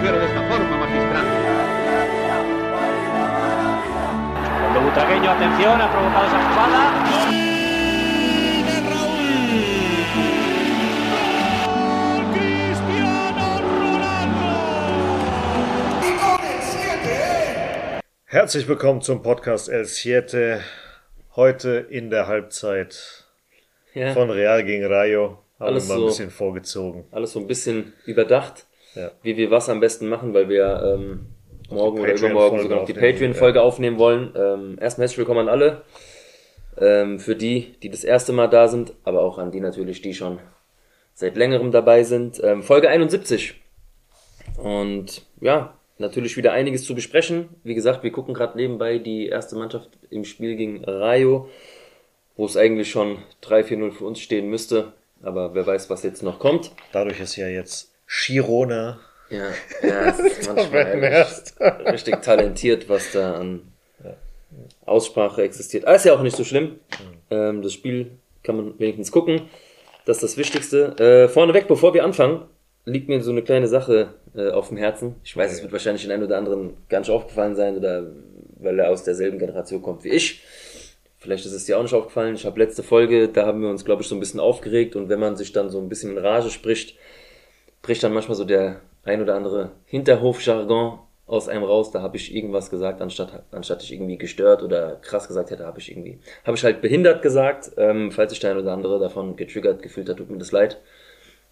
mujer de esta forma, magistral. Cuando Butragueño, atención, ha provocado esa jugada. Herzlich willkommen zum Podcast El Siete. Heute in der Halbzeit Ja, von Real gegen Rayo. Haben Alles wir mal so. ein bisschen vorgezogen. alles so ein bisschen überdacht, Ja. wie wir was am besten machen, weil wir ähm, morgen oder übermorgen sogar noch die Patreon-Folge aufnehmen wollen. Ähm, erstmal herzlich willkommen an alle. Ähm, für die, die das erste Mal da sind, aber auch an die natürlich, die schon seit längerem dabei sind. Ähm, Folge 71. Und ja, natürlich wieder einiges zu besprechen. Wie gesagt, wir gucken gerade nebenbei die erste Mannschaft im Spiel gegen Rayo, wo es eigentlich schon 3-4-0 für uns stehen müsste. Aber wer weiß, was jetzt noch kommt. Dadurch ist ja jetzt Girona Ja, ja es ist manchmal Weltmeister. richtig talentiert, was da an Aussprache existiert. Aber ist ja auch nicht so schlimm. Ähm, das Spiel kann man wenigstens gucken. Das ist das Wichtigste. Äh, vorneweg, bevor wir anfangen, liegt mir so eine kleine Sache äh, auf dem Herzen. Ich weiß, es wird wahrscheinlich den einen oder anderen nicht aufgefallen sein oder weil er aus derselben Generation kommt wie ich. Vielleicht ist es dir auch nicht aufgefallen. Ich habe letzte Folge, da haben wir uns, glaube ich, so ein bisschen aufgeregt und wenn man sich dann so ein bisschen in Rage spricht, bricht dann manchmal so der ein oder andere Hinterhofjargon aus einem raus. Da habe ich irgendwas gesagt, anstatt, anstatt ich irgendwie gestört oder krass gesagt hätte, habe ich irgendwie, habe ich halt behindert gesagt. Ähm, falls sich der ein oder andere davon getriggert gefühlt hat, tut mir das leid.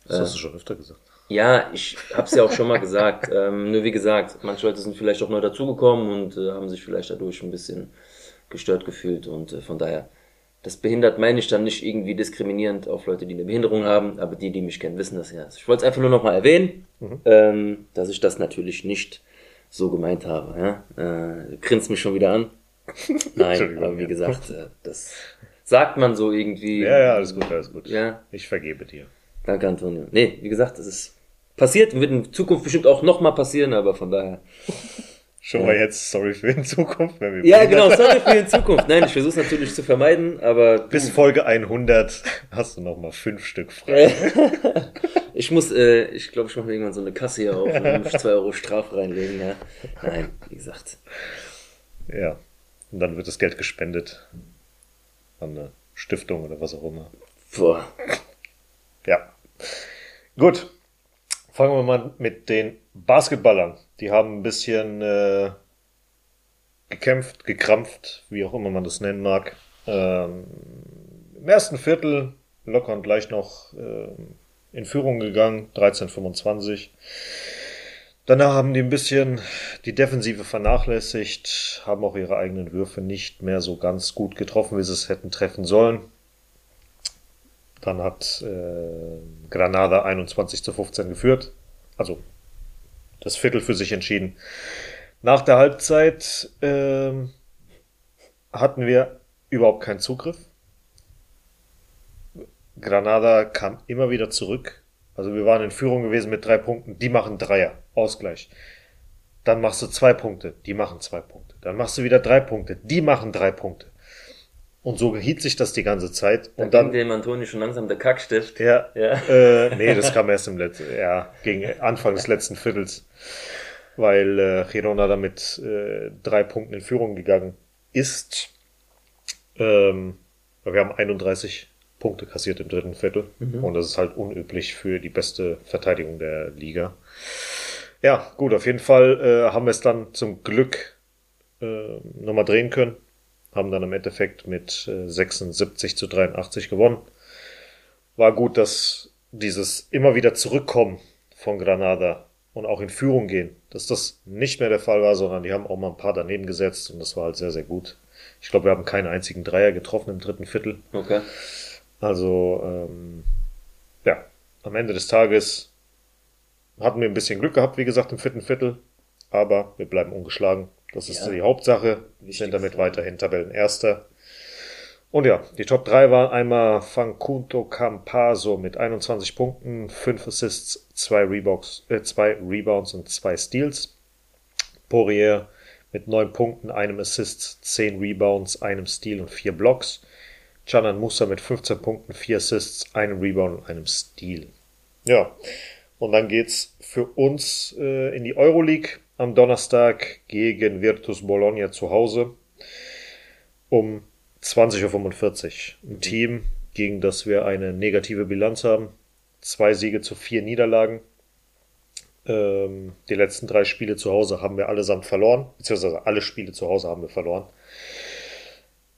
Das hast du schon öfter gesagt. Ja, ich hab's ja auch schon mal gesagt. Ähm, nur wie gesagt, manche Leute sind vielleicht auch neu dazugekommen und äh, haben sich vielleicht dadurch ein bisschen gestört gefühlt und äh, von daher, das behindert meine ich dann nicht irgendwie diskriminierend auf Leute, die eine Behinderung haben, aber die, die mich kennen, wissen das ja. Ich wollte es einfach nur nochmal erwähnen, ähm, dass ich das natürlich nicht so gemeint habe. Ja? Äh, grinst mich schon wieder an. Nein, aber wie gesagt, äh, das sagt man so irgendwie. Ja, ja, alles gut, alles gut. Ja. Ich vergebe dir. Danke, Antonio. Nee, wie gesagt, das ist passiert, wird in Zukunft bestimmt auch nochmal passieren, aber von daher. Schon mal jetzt, sorry für in Zukunft, wenn wir Ja, genau, sorry für in Zukunft. Nein, ich versuche es natürlich zu vermeiden, aber Bis Folge 100 hast du noch mal fünf Stück frei. ich muss, äh, ich glaube, ich mache mir irgendwann so eine Kasse hier auf und muss 2 Euro Strafe reinlegen, ja. Nein, wie gesagt. Ja. Und dann wird das Geld gespendet an eine Stiftung oder was auch immer. Boah. Ja. Gut. Fangen wir mal mit den Basketballern. Die haben ein bisschen äh, gekämpft, gekrampft, wie auch immer man das nennen mag. Ähm, Im ersten Viertel locker und leicht noch ähm, in Führung gegangen, 13:25. Danach haben die ein bisschen die Defensive vernachlässigt, haben auch ihre eigenen Würfe nicht mehr so ganz gut getroffen, wie sie es hätten treffen sollen. Dann hat äh, Granada 21 zu 15 geführt. Also das Viertel für sich entschieden. Nach der Halbzeit ähm, hatten wir überhaupt keinen Zugriff. Granada kam immer wieder zurück. Also wir waren in Führung gewesen mit drei Punkten. Die machen Dreier. Ausgleich. Dann machst du zwei Punkte. Die machen zwei Punkte. Dann machst du wieder drei Punkte. Die machen drei Punkte. Und so hielt sich das die ganze Zeit. Da Und dann, ging dem Antonio schon langsam der Kackstift. ja, Ja. Äh, nee, das kam erst im letzten, ja, gegen Anfang des letzten Viertels, weil äh, Girona damit äh, drei Punkten in Führung gegangen ist. Ähm, wir haben 31 Punkte kassiert im dritten Viertel und das ist halt unüblich für die beste Verteidigung der Liga. Ja, gut, auf jeden Fall äh, haben wir es dann zum Glück äh, nochmal drehen können. Haben dann im Endeffekt mit äh, 76 zu 83 gewonnen war gut, dass dieses immer wieder Zurückkommen von Granada und auch in Führung gehen, dass das nicht mehr der Fall war, sondern die haben auch mal ein paar daneben gesetzt und das war halt sehr, sehr gut. Ich glaube, wir haben keinen einzigen Dreier getroffen im dritten Viertel. Okay. Also, ähm, ja, am Ende des Tages hatten wir ein bisschen Glück gehabt, wie gesagt, im vierten Viertel, aber wir bleiben ungeschlagen. Das ist Ja. die Hauptsache. Wir sind damit weiterhin Tabellenerster. Und ja, die Top 3 waren einmal Fancunto Campaso mit 21 Punkten, 5 Assists, 2 Rebounds, äh, zwei Rebounds und 2 Steals. Poirier mit 9 Punkten, einem Assist, 10 Rebounds, einem Steal und 4 Blocks. Canan Musa mit 15 Punkten, 4 Assists, einem Rebound und einem Steal. Ja, Und dann geht's für uns äh, in die Euroleague am Donnerstag gegen Virtus Bologna zu Hause um 20.45 Uhr. Ein Team, gegen das wir eine negative Bilanz haben. Zwei Siege zu vier Niederlagen. Ähm, die letzten drei Spiele zu Hause haben wir allesamt verloren, beziehungsweise alle Spiele zu Hause haben wir verloren.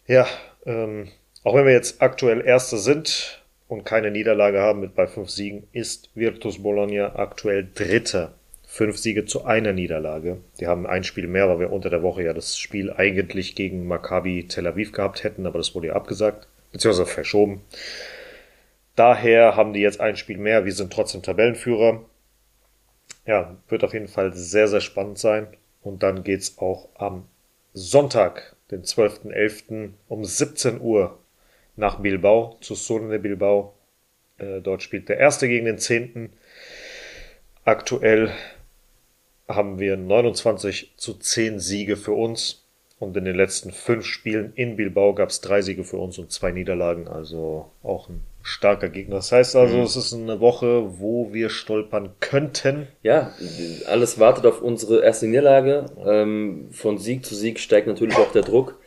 Ja, ähm, auch wenn wir jetzt aktuell Erste sind und keine Niederlage haben mit bei fünf Siegen, ist Virtus Bologna aktuell Dritter. Fünf Siege zu einer Niederlage. Die haben ein Spiel mehr, weil wir unter der Woche ja das Spiel eigentlich gegen Maccabi Tel Aviv gehabt hätten, aber das wurde ja abgesagt, beziehungsweise verschoben. Daher haben die jetzt ein Spiel mehr. Wir sind trotzdem Tabellenführer. Ja, wird auf jeden Fall sehr, sehr spannend sein. Und dann geht's auch am Sonntag, den 12.11. um 17 Uhr nach Bilbao zu Solene Bilbao. Äh, dort spielt der Erste gegen den Zehnten. Aktuell haben wir 29 zu 10 Siege für uns. Und in den letzten fünf Spielen in Bilbao gab es drei Siege für uns und zwei Niederlagen. Also auch ein starker Gegner. Das heißt also, mhm. es ist eine Woche, wo wir stolpern könnten. Ja, alles wartet auf unsere erste Niederlage. Ähm, von Sieg zu Sieg steigt natürlich auch der Druck.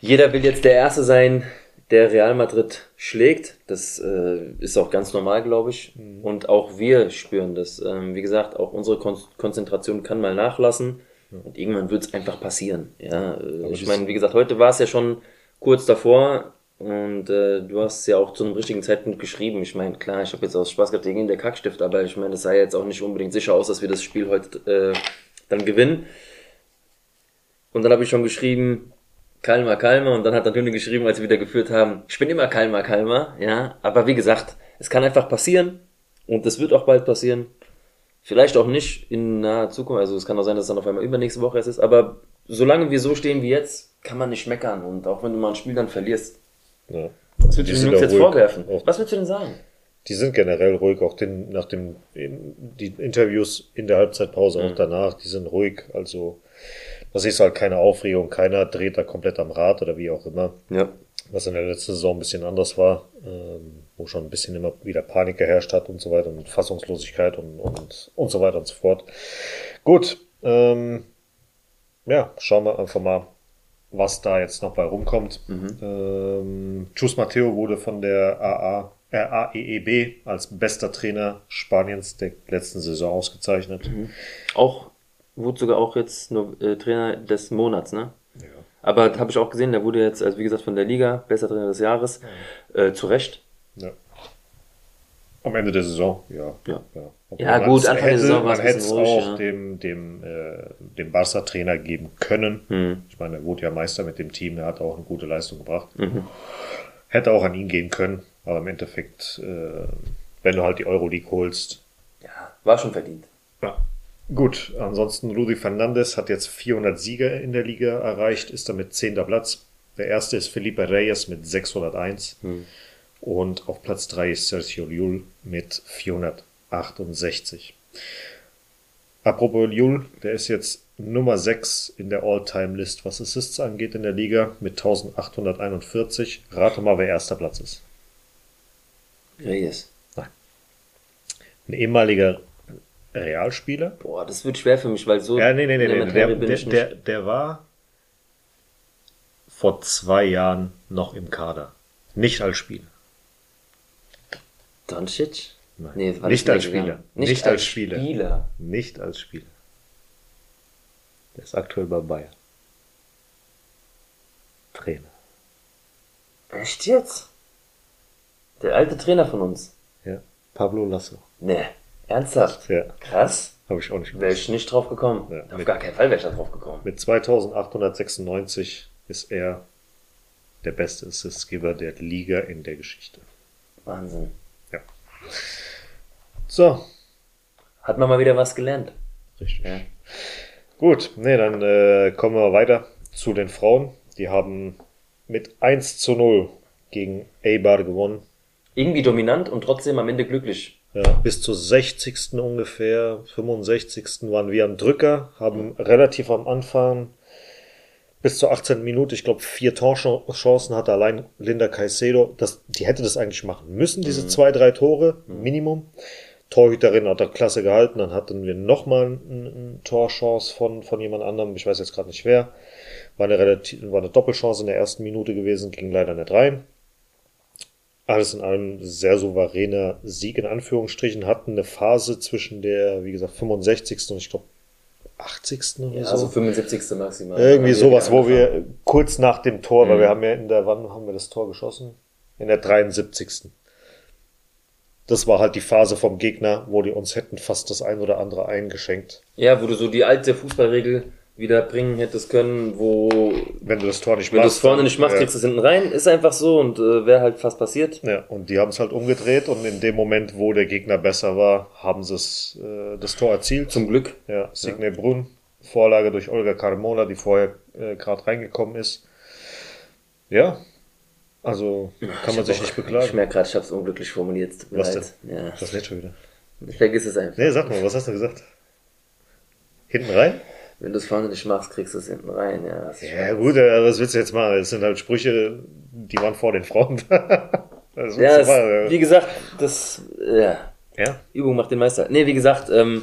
Jeder will jetzt der Erste sein, der Real Madrid schlägt. Das äh, ist auch ganz normal, glaube ich. Mhm. Und auch wir spüren das. Ähm, wie gesagt, auch unsere Kon Konzentration kann mal nachlassen. Und irgendwann wird es einfach passieren. Ja, äh, ich meine, wie gesagt, heute war es ja schon kurz davor. Und äh, du hast ja auch zu einem richtigen Zeitpunkt geschrieben. Ich meine, klar, ich habe jetzt aus Spaß gehabt gegen der Kackstift, aber ich meine, es sah jetzt auch nicht unbedingt sicher aus, dass wir das Spiel heute äh, dann gewinnen. Und dann habe ich schon geschrieben, Kalmer, Kalmer. Und dann hat Antoni geschrieben, als wir wieder geführt haben, ich bin immer Kalmer, Kalmer. Ja, aber wie gesagt, es kann einfach passieren. Und es wird auch bald passieren. Vielleicht auch nicht in naher Zukunft. Also es kann auch sein, dass es dann auf einmal übernächste Woche erst ist. Aber solange wir so stehen wie jetzt, kann man nicht meckern. Und auch wenn du mal ein Spiel dann verlierst, ja. Was würdest du den Jungs jetzt ruhig. vorwerfen? Auch Was würdest du denn sagen? Die sind generell ruhig, auch den, nach dem, die Interviews in der Halbzeitpause, mhm. auch danach, die sind ruhig, also, das ist halt keine Aufregung, keiner dreht da komplett am Rad oder wie auch immer. Ja. Was in der letzten Saison ein bisschen anders war, ähm, wo schon ein bisschen immer wieder Panik geherrscht hat und so weiter und Fassungslosigkeit und, und, und so weiter und so fort. Gut, ähm, ja, schauen wir einfach mal, was da jetzt noch bei rumkommt. Mhm. Ähm, Chus Matteo wurde von der AA, äh, AEEB als bester Trainer Spaniens der letzten Saison ausgezeichnet. Mhm. Auch, wurde sogar auch jetzt nur äh, Trainer des Monats, ne? Ja. Aber habe ich auch gesehen, der wurde jetzt, also wie gesagt, von der Liga bester Trainer des Jahres, ja. äh, zu Recht. Ja. Am Ende der Saison, ja. Ja, ja. ja gut, Anfang hätte, der Saison war es Man hätte es auch ja. dem, dem, äh, dem Barca-Trainer geben können. Mhm. Ich meine, er wurde ja Meister mit dem Team, er hat auch eine gute Leistung gebracht. Mhm. Hätte auch an ihn gehen können, aber im Endeffekt, äh, wenn du halt die Euroleague holst. Ja, war schon verdient. Ja. Gut, ansonsten Rudi Fernandes hat jetzt 400 Siege in der Liga erreicht, ist damit zehnter Platz. Der erste ist Felipe Reyes mit 601. Mhm. Und auf Platz 3 ist Sergio Llull mit 468. Apropos Llull, der ist jetzt Nummer 6 in der All-Time-List, was Assists angeht in der Liga mit 1841. Rate mal, wer erster Platz ist. Reyes. Nein. Ein ehemaliger Realspieler. Boah, das wird schwer für mich, weil so. Ja, nee, nee, nee, nee. Der, der, der, der war vor zwei Jahren noch im Kader. Nicht als Spieler. Doncic? Nein. Nee, nicht, als Spieler. Nicht, nicht als Spieler. Spieler. Nicht als Spieler. Der ist aktuell bei Bayern. Trainer. Echt jetzt? Der alte Trainer von uns. Ja. Pablo Lasso. Nee. Ernsthaft? Ja. Krass. Habe ich auch nicht. Wäre ich nicht drauf gekommen. Ja, Auf mit, gar keinen Fall wäre ich da drauf gekommen. Mit 2896 ist er der beste Assistgeber der Liga in der Geschichte. Wahnsinn. So. Hat man mal wieder was gelernt. Richtig. Ja. Gut, nee, dann äh, kommen wir weiter zu den Frauen. Die haben mit 1 zu 0 gegen Eibar gewonnen. Irgendwie dominant und trotzdem am Ende glücklich. Ja, bis zur 60. ungefähr, 65. waren wir am Drücker, haben relativ am Anfang bis zur 18. Minute, ich glaube, vier Torchancen hatte allein Linda Caicedo. Das, die hätte das eigentlich machen müssen, diese mhm. zwei, drei Tore, mhm. Minimum. Torhüterin hat er klasse gehalten. Dann hatten wir nochmal eine ein Torchance von, von jemand anderem. Ich weiß jetzt gerade nicht wer. War eine, relativ, war eine Doppelchance in der ersten Minute gewesen, ging leider nicht rein. Alles in allem sehr souveräner Sieg in Anführungsstrichen. Hatten eine Phase zwischen der, wie gesagt, 65. und ich glaube 80. oder Ja, so. also 75. maximal. Irgendwie sowas, wo wir kurz nach dem Tor, weil Mhm. wir haben ja in der, wann haben wir das Tor geschossen? In der 73. Das war halt die Phase vom Gegner, wo die uns hätten fast das ein oder andere eingeschenkt. Ja, wo du so die alte Fußballregel wieder bringen hättest können, wo Wenn du das Tor nicht wenn du machst. es vorne dann- nicht machst, ja. kriegst du es hinten rein. Ist einfach so und äh, wäre halt fast passiert. Ja, und die haben es halt umgedreht und in dem Moment, wo der Gegner besser war, haben sie äh, das Tor erzielt. Zum Glück. Ja, Signe Brunn, Vorlage durch Olga Carmona, die vorher äh, gerade reingekommen ist. Ja, also kann man sich nicht Ich beklagen. merke gerade, ich habe es unglücklich formuliert. Was leid. Ja. Das nicht schon wieder. Ich vergiss es einfach. Nee, sag mal, was hast du gesagt? Hinten rein? Wenn du es vorne nicht machst, kriegst du es hinten rein. Ja, das Ja gut, äh, was willst du jetzt machen? Das sind halt Sprüche, die waren vor den Frauen. das Ja, machen, es, wie gesagt, das ja, ja. Übung macht den Meister. Nee, wie gesagt, ähm,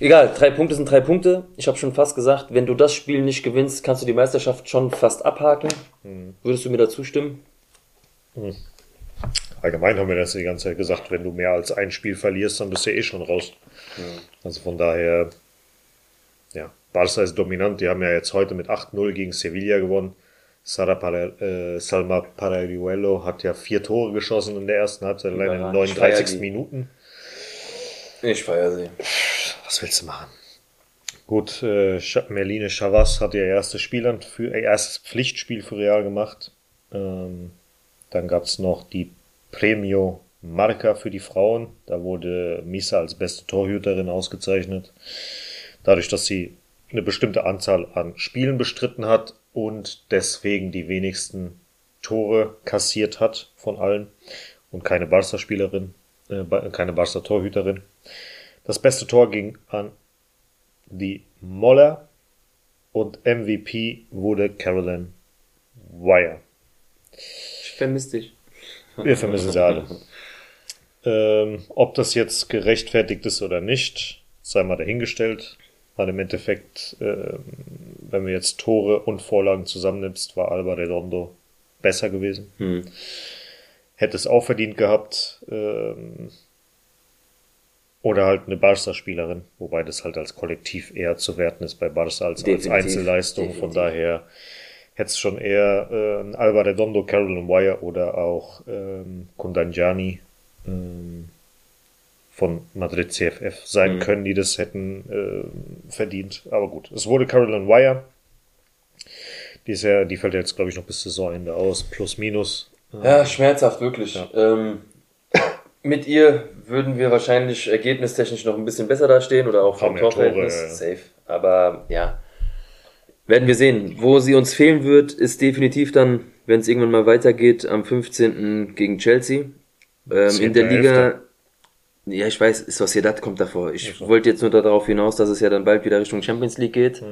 egal, drei Punkte sind drei Punkte. Ich habe schon fast gesagt, wenn du das Spiel nicht gewinnst, kannst du die Meisterschaft schon fast abhaken. Mhm. Würdest du mir dazu stimmen? Allgemein haben wir das die ganze Zeit gesagt, wenn du mehr als ein Spiel verlierst, dann bist du eh schon raus. Also von daher, ja, Barca ist dominant. Die haben ja jetzt heute mit 8-0 gegen Sevilla gewonnen. Sara Pare, äh, Salma Parariuelo hat ja vier Tore geschossen in der ersten Halbzeit, allein in. Ich feier 39 die. Minuten. Ich feiere sie. Was willst du machen? Gut, äh, Merline Chavas hat ihr erstes Spiel für, äh, erstes Pflichtspiel für Real gemacht. Ähm, dann gab's noch die Premio Marca für die Frauen. Da wurde Misa als beste Torhüterin ausgezeichnet. Dadurch, dass sie eine bestimmte Anzahl an Spielen bestritten hat und deswegen die wenigsten Tore kassiert hat von allen und keine Barca-Spielerin, äh, keine Barca-Torhüterin. Das beste Tor ging an die Moller und MVP wurde Carolyn Wire. Ich vermisse dich. Wir vermissen sie alle. Ähm, ob das jetzt gerechtfertigt ist oder nicht, sei mal dahingestellt. Weil im Endeffekt, ähm, wenn wir jetzt Tore und Vorlagen zusammennimmst, war Alba Redondo besser gewesen. Hm. Hätte es auch verdient gehabt. Ähm, oder halt eine Barca-Spielerin, wobei das halt als Kollektiv eher zu werten ist bei Barca als als Definitiv, Einzelleistung. Von definitiv. daher hätte es schon eher äh, ein Alba Redondo, Carolyn Wire oder auch ähm, Kundanjani ähm, von Madrid CFF sein Mhm. können, die das hätten ähm, verdient. Aber gut, es wurde Carolyn Wire. Die, ist ja, die fällt jetzt, glaube ich, noch bis Saisonende aus, plus minus. Ja, schmerzhaft, wirklich. Ähm, mit ihr würden wir wahrscheinlich ergebnistechnisch noch ein bisschen besser dastehen oder auch vom Torverhältnis. Tore, ja. Safe. Aber ja, werden wir sehen. Wo sie uns fehlen wird, ist definitiv dann, wenn es irgendwann mal weitergeht, am 15. gegen Chelsea. Ähm, in der 10.11.. Liga, ja, ich weiß, Sociedad kommt davor. Ich wollte jetzt nur darauf hinaus, dass es ja dann bald wieder Richtung Champions League geht.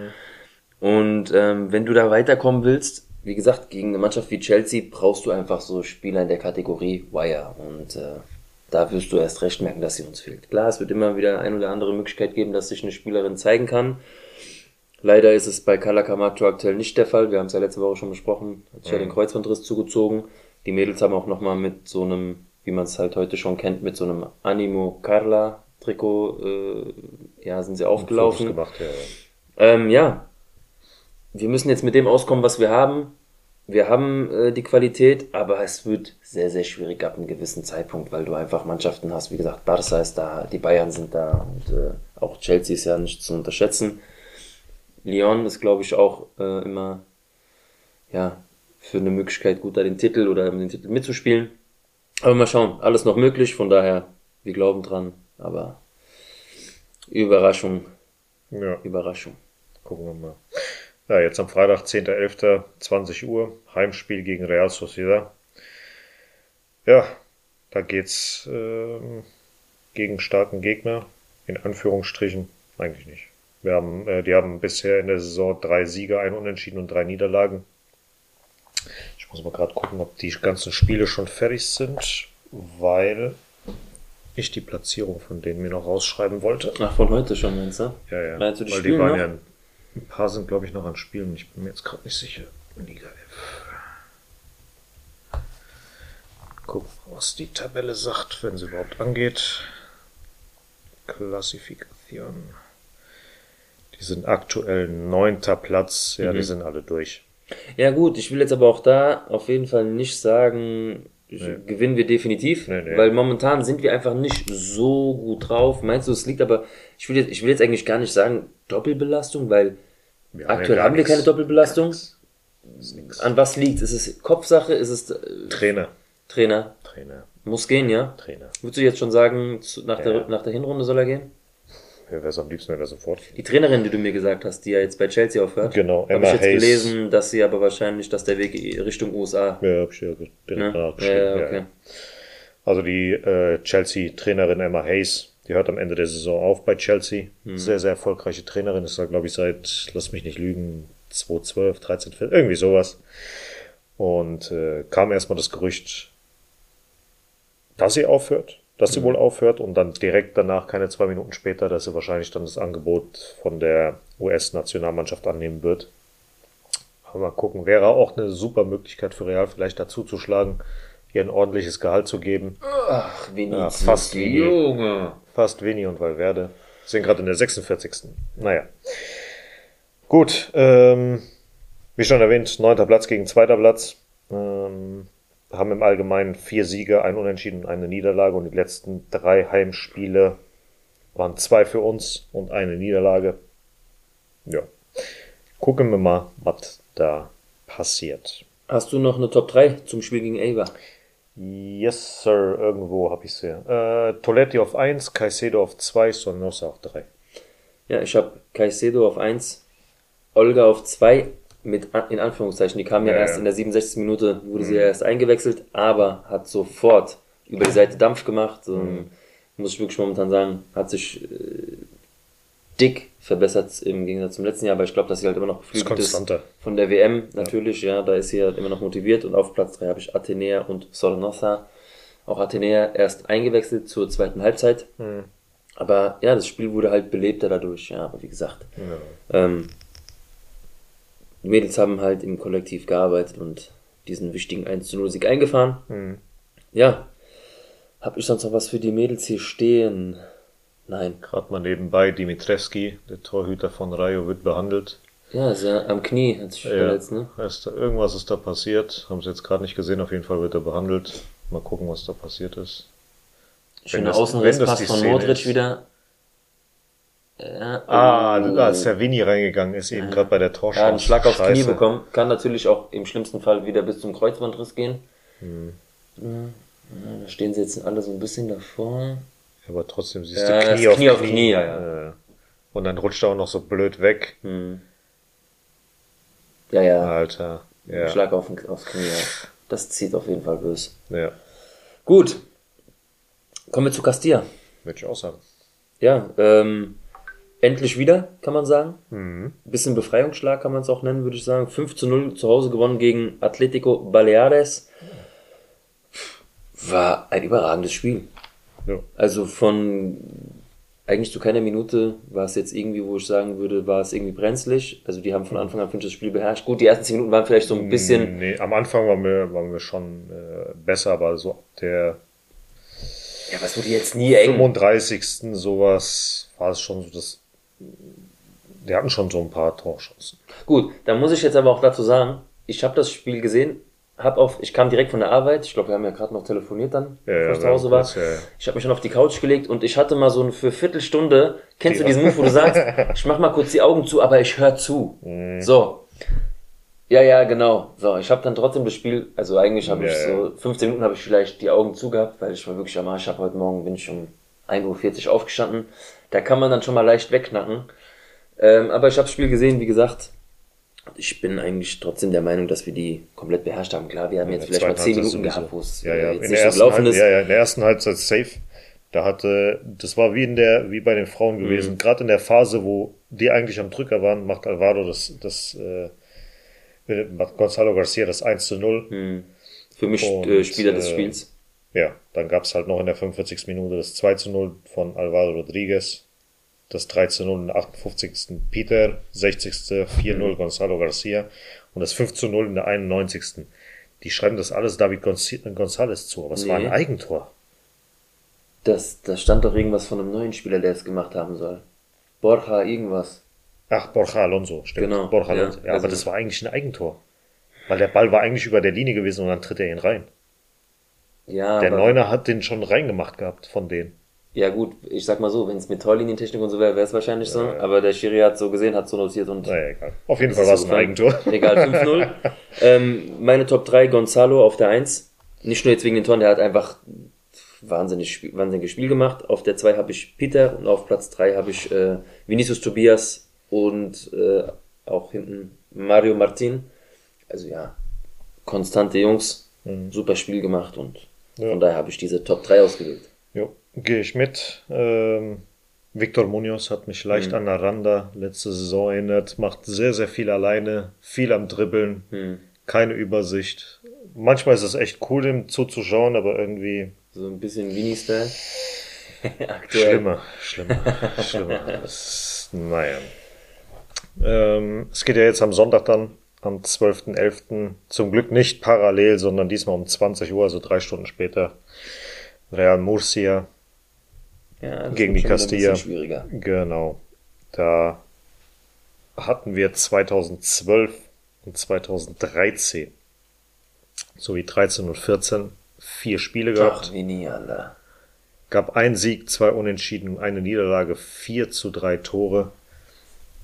Und ähm, wenn du da weiterkommen willst, wie gesagt, gegen eine Mannschaft wie Chelsea brauchst du einfach so Spieler in der Kategorie Wire. Und äh, da wirst du erst recht merken, dass sie uns fehlt. Klar, es wird immer wieder ein oder andere Möglichkeit geben, dass sich eine Spielerin zeigen kann. Leider ist es bei Kala Camacho aktuell nicht der Fall. Wir haben es ja letzte Woche schon besprochen. Hat sich ja den Kreuzbandriss zugezogen. Die Mädels haben auch nochmal mit so einem, wie man es halt heute schon kennt, mit so einem Animo Carla Trikot, äh, ja, sind sie aufgelaufen. Gemacht, ja. Ähm, ja, wir müssen jetzt mit dem auskommen, was wir haben. Wir haben äh, die Qualität, aber es wird sehr, sehr schwierig ab einem gewissen Zeitpunkt, weil du einfach Mannschaften hast. Wie gesagt, Barca ist da, die Bayern sind da und äh, auch Chelsea ist ja nicht zu unterschätzen. Lyon ist, glaube ich, auch äh, immer ja für eine Möglichkeit gut, da den Titel oder den Titel mitzuspielen. Aber mal schauen, alles noch möglich, von daher, wir glauben dran, aber Überraschung, ja. Überraschung. Gucken wir mal. Ja, jetzt am Freitag, 10.11., 20 Uhr, Heimspiel gegen Real Sociedad. Ja, da geht's ähm, gegen starken Gegner, in Anführungsstrichen, eigentlich nicht. Wir haben, äh, die haben bisher in der Saison drei Siege, ein Unentschieden und drei Niederlagen. Muss mal gerade gucken, ob die ganzen Spiele schon fertig sind, weil ich die Platzierung von denen mir noch rausschreiben wollte. Ach, von heute schon, meinst du? Ja, ja. Meinst du, die Weil die waren noch? ja, ein paar sind, glaube ich, noch an Spielen. Ich bin mir jetzt gerade nicht sicher. Liga F. Gucken, was die Tabelle sagt, wenn sie überhaupt angeht. Klassifikation. Die sind aktuell neunter Platz. Ja, Mhm. die sind alle durch. Ja gut, ich will jetzt aber auch da auf jeden Fall nicht sagen, gewinnen wir definitiv, Nee, nee. weil momentan sind wir einfach nicht so gut drauf. Meinst du, es liegt aber, ich will jetzt, ich will jetzt eigentlich gar nicht sagen Doppelbelastung, weil ja aktuell haben wir keine Doppelbelastung. An was liegt es? Ist es Kopfsache? Ist es äh, Trainer. Trainer? Trainer. Muss gehen, ja? Trainer. Würdest du jetzt schon sagen, nach, Ja. der, nach der Hinrunde soll er gehen? Wer wäre es am liebsten, wenn er sofort. Die Trainerin, die du mir gesagt hast, die ja jetzt bei Chelsea aufhört, Genau, Emma ich jetzt Hayes. gelesen, dass sie aber wahrscheinlich, dass der Weg Richtung USA. Ja, hab ich ja direkt Ne? Nachgeschrieben. ja, ja, okay. ja. Also die äh, Chelsea-Trainerin Emma Hayes, die hört am Ende der Saison auf bei Chelsea. Hm. Sehr, sehr erfolgreiche Trainerin. Ist da, glaube ich, seit, lass mich nicht lügen, 2012, 13, 14, irgendwie sowas. Und äh, kam erstmal das Gerücht, dass sie aufhört, dass sie wohl aufhört und dann direkt danach, keine zwei Minuten später, dass sie wahrscheinlich dann das Angebot von der US-Nationalmannschaft annehmen wird. Aber mal gucken, wäre auch eine super Möglichkeit für Real vielleicht dazu zu schlagen, ihr ein ordentliches Gehalt zu geben. Ach, Vinicius, Ja, fast wie- Junge. Fast Vini und Valverde. Sind gerade in der 46. Naja. Gut, ähm, wie schon erwähnt, neunter Platz gegen zweiter Platz. Ähm, haben im Allgemeinen vier Siege, ein Unentschieden und eine Niederlage und die letzten drei Heimspiele waren zwei für uns und eine Niederlage. Ja. Gucken wir mal, was da passiert. Hast du noch eine Top 3 zum Spiel gegen Ava? Yes, Sir, irgendwo habe ich sie. Äh, Toletti auf 1, Caicedo auf 2, Sonosa auf 3. Ja, ich habe Caicedo auf 1, Olga auf 2 mit in Anführungszeichen. Die kam ja, Ja, erst ja. in der 67. Minute, wurde sie ja erst eingewechselt, aber hat sofort über die Seite Dampf gemacht. Ähm, Muss ich wirklich momentan sagen, hat sich äh, dick verbessert im Gegensatz zum letzten Jahr, aber ich glaube, dass sie halt immer noch Ist geflügelt ist konstanter. von der WM natürlich, ja, da ist sie halt immer noch motiviert und auf Platz 3 habe ich Athenea und Sornosa. Auch Athenea erst eingewechselt zur zweiten Halbzeit. Hm. Aber ja, das Spiel wurde halt belebter dadurch, ja, aber wie gesagt, Ja. ähm, die Mädels haben halt im Kollektiv gearbeitet und diesen wichtigen 1 0 Sieg eingefahren. Hm. Ja, habe ich sonst noch was für die Mädels hier stehen? Nein. Gerade mal nebenbei, Dimitrevski, der Torhüter von Rayo, wird behandelt. Ja, ist ja am Knie hat sich verletzt, ne? Ist da, irgendwas ist da passiert. Haben sie jetzt gerade nicht gesehen. Auf jeden Fall wird er behandelt. Mal gucken, was da passiert ist. Schöner das die von Szene Modric ist. wieder. Ja, Ah, oh. da ist der Winnie reingegangen, ist eben gerade bei der Torschance. Ja, einen Schlag aufs Knie Scheiße. bekommen. Kann natürlich auch im schlimmsten Fall wieder bis zum Kreuzbandriss gehen. Hm. Ja, Da stehen sie jetzt alle so ein bisschen davor. Aber trotzdem siehst Ja, du das Knie auf Knie Knie. auf Knie, ja, ja. Äh, Und dann rutscht er auch noch so blöd weg. Hm. Ja, ja. Alter. Ja. Schlag auf, aufs Knie. Ja. Das zieht auf jeden Fall böse. ja. Gut. Kommen wir zu Castilla. Würde ich auch sagen. Ja, ähm, endlich wieder, kann man sagen. Mhm. Bisschen Befreiungsschlag kann man es auch nennen, würde ich sagen. 5 zu 0 zu Hause gewonnen gegen Atletico Baleares. War ein überragendes Spiel. Ja. Also von eigentlich zu keiner Minute war es jetzt irgendwie, wo ich sagen würde, war es irgendwie brenzlig. Also die haben von Anfang an finde ich, das Spiel beherrscht. Gut, die ersten 10 Minuten waren vielleicht so ein bisschen, Nee, am Anfang waren wir, waren wir schon äh, besser, aber so ab der ja, was wurde jetzt nie eng. 35. sowas war es schon so, dass wir hatten schon so ein paar Torchancen. Gut, dann muss ich jetzt aber auch dazu sagen, ich habe das Spiel gesehen, hab auf, ich kam direkt von der Arbeit, ich glaube, wir haben ja gerade noch telefoniert dann, Ja, bevor ich zu Hause war. ja, ja. Ich habe mich schon auf die Couch gelegt und ich hatte mal so ein für Viertelstunde, kennst du diesen Move, wo du sagst, ich mach mal kurz die Augen zu, aber ich höre zu. Mhm. So. Ja, ja, genau. So, ich habe dann trotzdem das Spiel, also eigentlich habe ich so 15 Minuten habe ich vielleicht die Augen zugehabt, weil ich war wirklich am Arsch. Ich habe heute Morgen bin ich um 1.40 Uhr aufgestanden. Da kann man dann schon mal leicht wegknacken. Ähm, aber ich habe das Spiel gesehen, wie gesagt. Ich bin eigentlich trotzdem der Meinung, dass wir die komplett beherrscht haben. Klar, wir haben jetzt In der vielleicht mal zweiten 10 Halbzeit Minuten gehabt, wo es ja, ja. äh, In jetzt der nicht so ersten gelaufen ist. ja, ja, in der ersten Halbzeit safe. Da hatte, das war wie in der, wie bei den Frauen Mhm. gewesen. Gerade in der Phase, wo die eigentlich am Drücker waren, macht Alvaro das, das, äh, macht Gonzalo Garcia das 1 zu 0. Hm. Für mich Und, äh, Spieler des äh, Spiels. Ja, dann gab es halt noch in der 45. Minute das 2 zu 0 von Alvaro Rodriguez, das 3 zu 0 in der 58. Peter, 60. 4-0 Gonzalo Garcia und das 5 zu 0 in der 91. Die schreiben das alles David Gonz- González zu, aber es war ein Nee. Eigentor. Das, da stand doch irgendwas von einem neuen Spieler, der es gemacht haben soll. Borja irgendwas. Ach, Borja Alonso, stimmt. Genau, Borja ja, Alonso. Ja, also- aber das war eigentlich ein Eigentor. Weil der Ball war eigentlich über der Linie gewesen und dann tritt er ihn rein. Ja, Der Neuner hat den schon reingemacht gehabt von denen. ja gut, ich sag mal so, wenn es mit Torlinientechnik und so wäre, wäre es wahrscheinlich so. Ja, ja. Aber der Schiri hat so gesehen, hat so notiert und Naja, egal. Auf jeden Fall war es ein Eigentor. Egal, 5-0. ähm, meine Top 3, Gonzalo auf der 1. Nicht nur jetzt wegen den Toren, der hat einfach wahnsinnig, wahnsinniges Spiel gemacht. Auf der 2 habe ich Peter und auf Platz 3 habe ich äh, Vinicius Tobias und äh, auch hinten Mario Martin. Also ja, konstante Jungs, super Spiel gemacht und Ja. von daher habe ich diese Top 3 ausgewählt. Jo, gehe ich mit. Ähm, Victor Munoz hat mich leicht Mhm. an Aranda letzte Saison erinnert, macht sehr, sehr viel alleine, viel am Dribbeln, Hm. keine Übersicht. Manchmal ist es echt cool, dem zuzuschauen, aber irgendwie So ein bisschen Vini-Style. Aktuell. schlimmer, schlimmer, schlimmer. Naja. Ähm, es geht ja jetzt am Sonntag dann, am 12.11. Zum Glück nicht parallel, sondern diesmal um 20 Uhr, also drei Stunden später. Real Murcia Ja, Gegen die Castilla. Schwieriger. Genau. Da hatten wir 2012 und 2013 sowie 13 und 14 vier Spiele gehabt. Ach, Vini, Alter. Gab ein Sieg, zwei Unentschieden und eine Niederlage, 4 zu 3 Tore.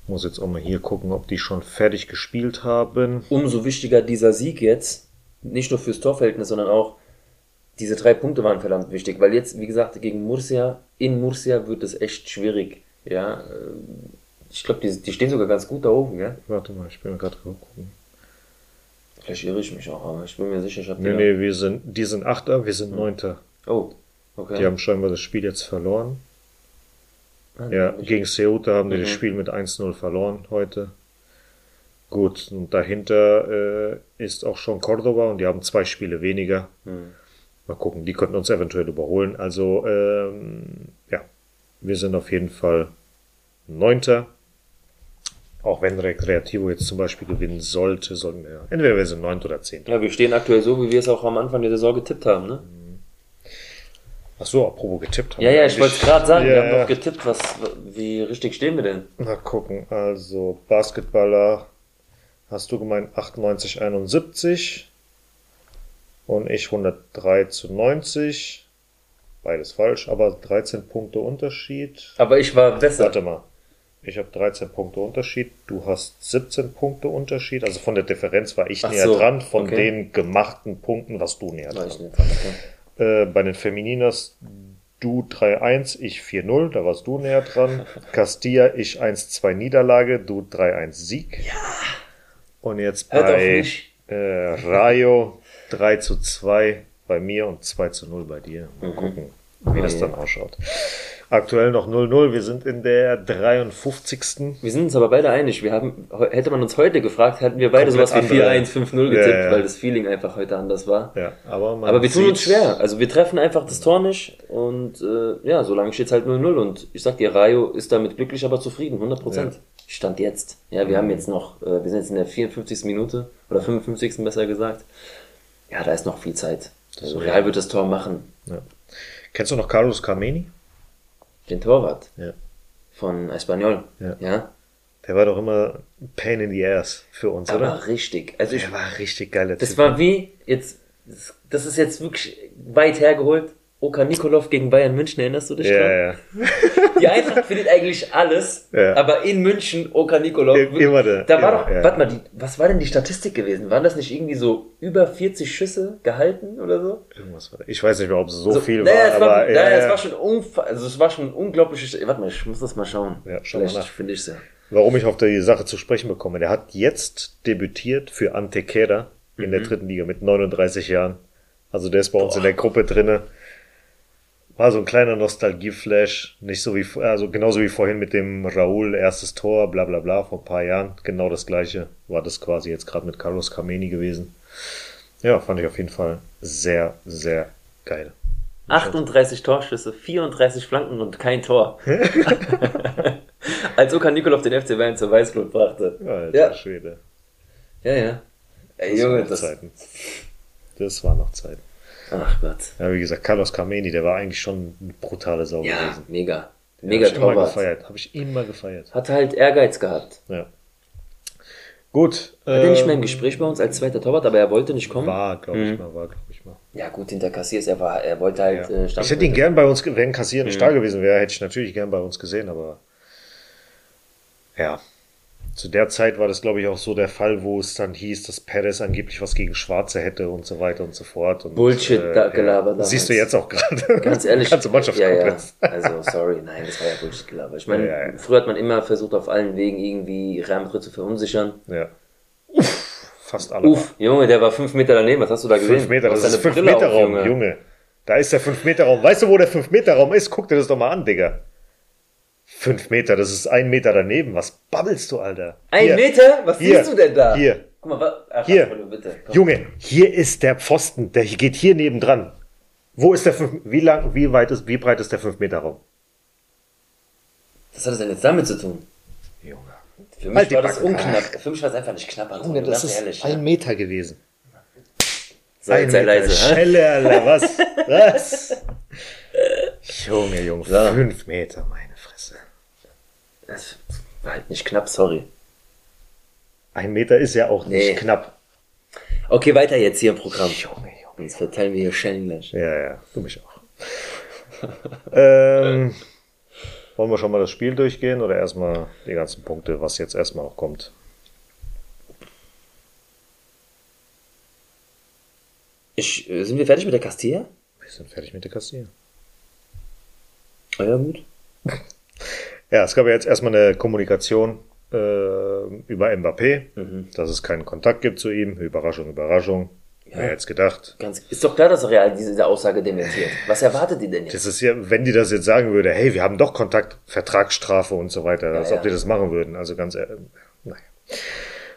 Muss jetzt auch mal hier gucken, ob die schon fertig gespielt haben. umso wichtiger dieser Sieg jetzt, nicht nur fürs Torverhältnis, sondern auch diese drei Punkte waren verdammt wichtig, weil jetzt, wie gesagt, gegen Murcia, in Murcia wird es echt schwierig. Ja, ähm, ich glaube, die, die stehen sogar ganz gut da oben, gell? Warte mal, ich bin gerade gucken. Vielleicht irre ich mich auch, aber ich bin mir sicher, ich habe Nee, nee, wir sind, die sind Achter, wir sind Neunter. Oh, okay. Die haben scheinbar das Spiel jetzt verloren. Ja, gegen Ceuta haben die das Mhm. Spiel mit 1-0 verloren heute. Gut, und dahinter äh, ist auch schon Cordoba und die haben zwei Spiele weniger. Hm. Mal gucken, die könnten uns eventuell überholen. Also, ähm, ja, wir sind auf jeden Fall Neunter. Auch wenn Recreativo jetzt zum Beispiel gewinnen sollte, sollten wir, entweder wir sind Neunter oder Zehnter. Ja, wir stehen aktuell so, wie wir es auch am Anfang der Saison getippt haben, ne? Ach so, apropos getippt haben Ja, wir ja, ich wollte es gerade sagen, wir Ja, haben ja. doch getippt, was, wie richtig stehen wir denn? Mal gucken, also Basketballer hast du gemeint 98, 71 und ich 103 zu 90. Beides falsch, aber 13 Punkte Unterschied. Aber ich war besser. Warte mal. Ich habe 13 Punkte Unterschied, du hast 17 Punkte Unterschied. Also von der Differenz war ich Ach näher so, dran, von okay. den gemachten Punkten warst du näher War dran. ich nicht dran, okay. Äh, bei den Femininas du 3-1, ich 4-0, da warst du näher dran. Castilla, ich 1-2 Niederlage, du 3-1 Sieg. Ja. Und jetzt bei äh, Rayo 3 zu 2 bei mir und 2 zu 0 bei dir. Mal gucken, wie das. Ja, dann ausschaut. Aktuell noch 0-0, wir sind in der 53. Wir sind uns aber beide einig. Wir haben, hätte man uns heute gefragt, hätten wir beide Komplett sowas wie andere. 4-1, 5-0 getippt, Ja, ja. weil das Feeling einfach heute anders war. Ja, aber Aber wir tun uns schwer. Also wir treffen einfach das Tor nicht und äh, ja, solange steht es halt 0-0 und ich sag dir, Rayo ist damit glücklich, aber zufrieden, 100 Prozent. Stand jetzt. Ja, wir haben jetzt noch, äh, wir sind jetzt in der 54. Minute oder 55. besser gesagt. Ja, da ist noch viel Zeit. Also Real wird das Tor machen. Ja. Kennst du noch Carlos Carmeni? Den Torwart Ja. von Espanyol. Ja. ja? Der war doch immer Pain in the Ass für uns, oder? Aber richtig. Also ich Der war richtig geiler Das Typ. war wie, jetzt, das ist jetzt wirklich weit hergeholt. Oka Nikolov gegen Bayern München, erinnerst du dich dran? ja, ja. Die Eintracht findet eigentlich alles, Ja. aber in München Oka Nikolov. Immer der- Da war doch, ja. warte mal, die, was war denn die Statistik gewesen? Waren das nicht irgendwie so über 40 Schüsse gehalten oder so? Irgendwas war Ich weiß nicht mehr, ob es so, so viel naja, war, es aber war, ja, naja, ja. es war schon unfa also es war schon ein unglaubliches, warte mal, ich muss das mal schauen. Ja, schau mal Vielleicht finde ich es ja. warum ich auf die Sache zu sprechen bekomme. Der hat jetzt debütiert für Antequera in Mhm. der dritten Liga mit 39 Jahren. Also der ist bei uns in der Gruppe drinne. War so ein kleiner Nostalgie-Flash. Nicht so wie, also genauso wie vorhin mit dem Raúl, erstes Tor, bla bla bla, vor ein paar Jahren. Genau das gleiche war das quasi jetzt gerade mit Carlos Carmeni gewesen. Ja, fand ich auf jeden Fall sehr, sehr geil. 38 Torschüsse, 34 Flanken und kein Tor. Als Okan Nikolov den FC Bayern zur Weißglut brachte. Alter Ja. Schwede. Ja, ja. Ey, Das Junge, das. Zeiten. Das war noch Zeiten. Ach Gott. Ja, wie gesagt, Carlos Carmeni, der war eigentlich schon eine brutale Sau Ja, gewesen. mega. Den Mega hab ich Torwart. gefeiert. Habe ich immer gefeiert. Hat halt Ehrgeiz gehabt. Ja. Gut. War der nicht ähm, mehr im Gespräch bei uns als zweiter Torwart, aber er wollte nicht kommen? War, glaube ich Mhm. mal, war, glaube ich mal. Ja, gut, hinter Cassiers, er war, er wollte halt Ja. äh, Ich hätte ihn gern bei uns, wenn Kassier nicht Mhm. da gewesen wäre, hätte ich natürlich gern bei uns gesehen, aber ja. Zu der Zeit war das, glaube ich, auch so der Fall, wo es dann hieß, dass Perez angeblich was gegen Schwarze hätte und so weiter und so fort. Und, Bullshit, da- Gelaber Das siehst du jetzt auch gerade. Ganz ehrlich. Ganze Mannschaft ja, ja. Also, sorry, nein, das war ja Bullshit, glaube ich. Meine, Ja, ja, ja. früher hat man immer versucht, auf allen Wegen irgendwie Real Madrid zu verunsichern. Ja. Uff, fast alle. Uff, Junge, der war fünf Meter daneben. Was hast du da gesehen? Fünf Meter, das ist fünf Brille Meter auf, Raum, Junge. Da ist der fünf Meter Raum. Weißt du, wo der fünf Meter Raum ist? Guck dir das doch mal an, Digga. Fünf Meter, das ist ein Meter daneben. Was babbelst du, Alter? Ein Hier. Meter? Was Hier. siehst du denn da? Hier. Guck mal, was? Ach, Hier. Brille, bitte. Junge, hier ist der Pfosten. Der geht hier nebendran. Wo ist der fünf, wie lang, wie weit ist, wie breit ist der fünf Meter Raum? Was hat das denn jetzt damit zu tun? Junge. Für mich Halt war das unknapp. Für mich war es einfach nicht knapp. Anton, Junge, das ist ehrlich. ein. Meter gewesen. Sei, Ein sei leise. Schelle, Alter, was? Was? Junge, Junge, So. fünf Meter, meine Fresse. Das war halt nicht knapp, sorry. Ein Meter ist ja auch nicht Nee. knapp. Okay, weiter jetzt hier im Programm. Junge, Junge. Jetzt verteilen wir hier Schellen gleich. Ja, ja, du mich auch. ähm, wollen wir schon mal das Spiel durchgehen oder erstmal die ganzen Punkte, was jetzt erstmal auch kommt? Ich, äh, sind wir fertig mit der Castilla? Wir sind fertig mit der Kassier. Ah ja, gut. Ja, es gab ja jetzt erstmal eine Kommunikation äh, über Mbappé, Mhm. dass es keinen Kontakt gibt zu ihm. Überraschung, Überraschung. Ja. Wer hätte es gedacht? Ganz, ist doch klar, dass Real diese Aussage dementiert. Was erwartet ihr denn jetzt? Das ist ja, wenn die das jetzt sagen würde, hey, wir haben doch Kontakt, Vertragsstrafe und so weiter, als ja. ob die das machen würden. Also ganz, äh, naja.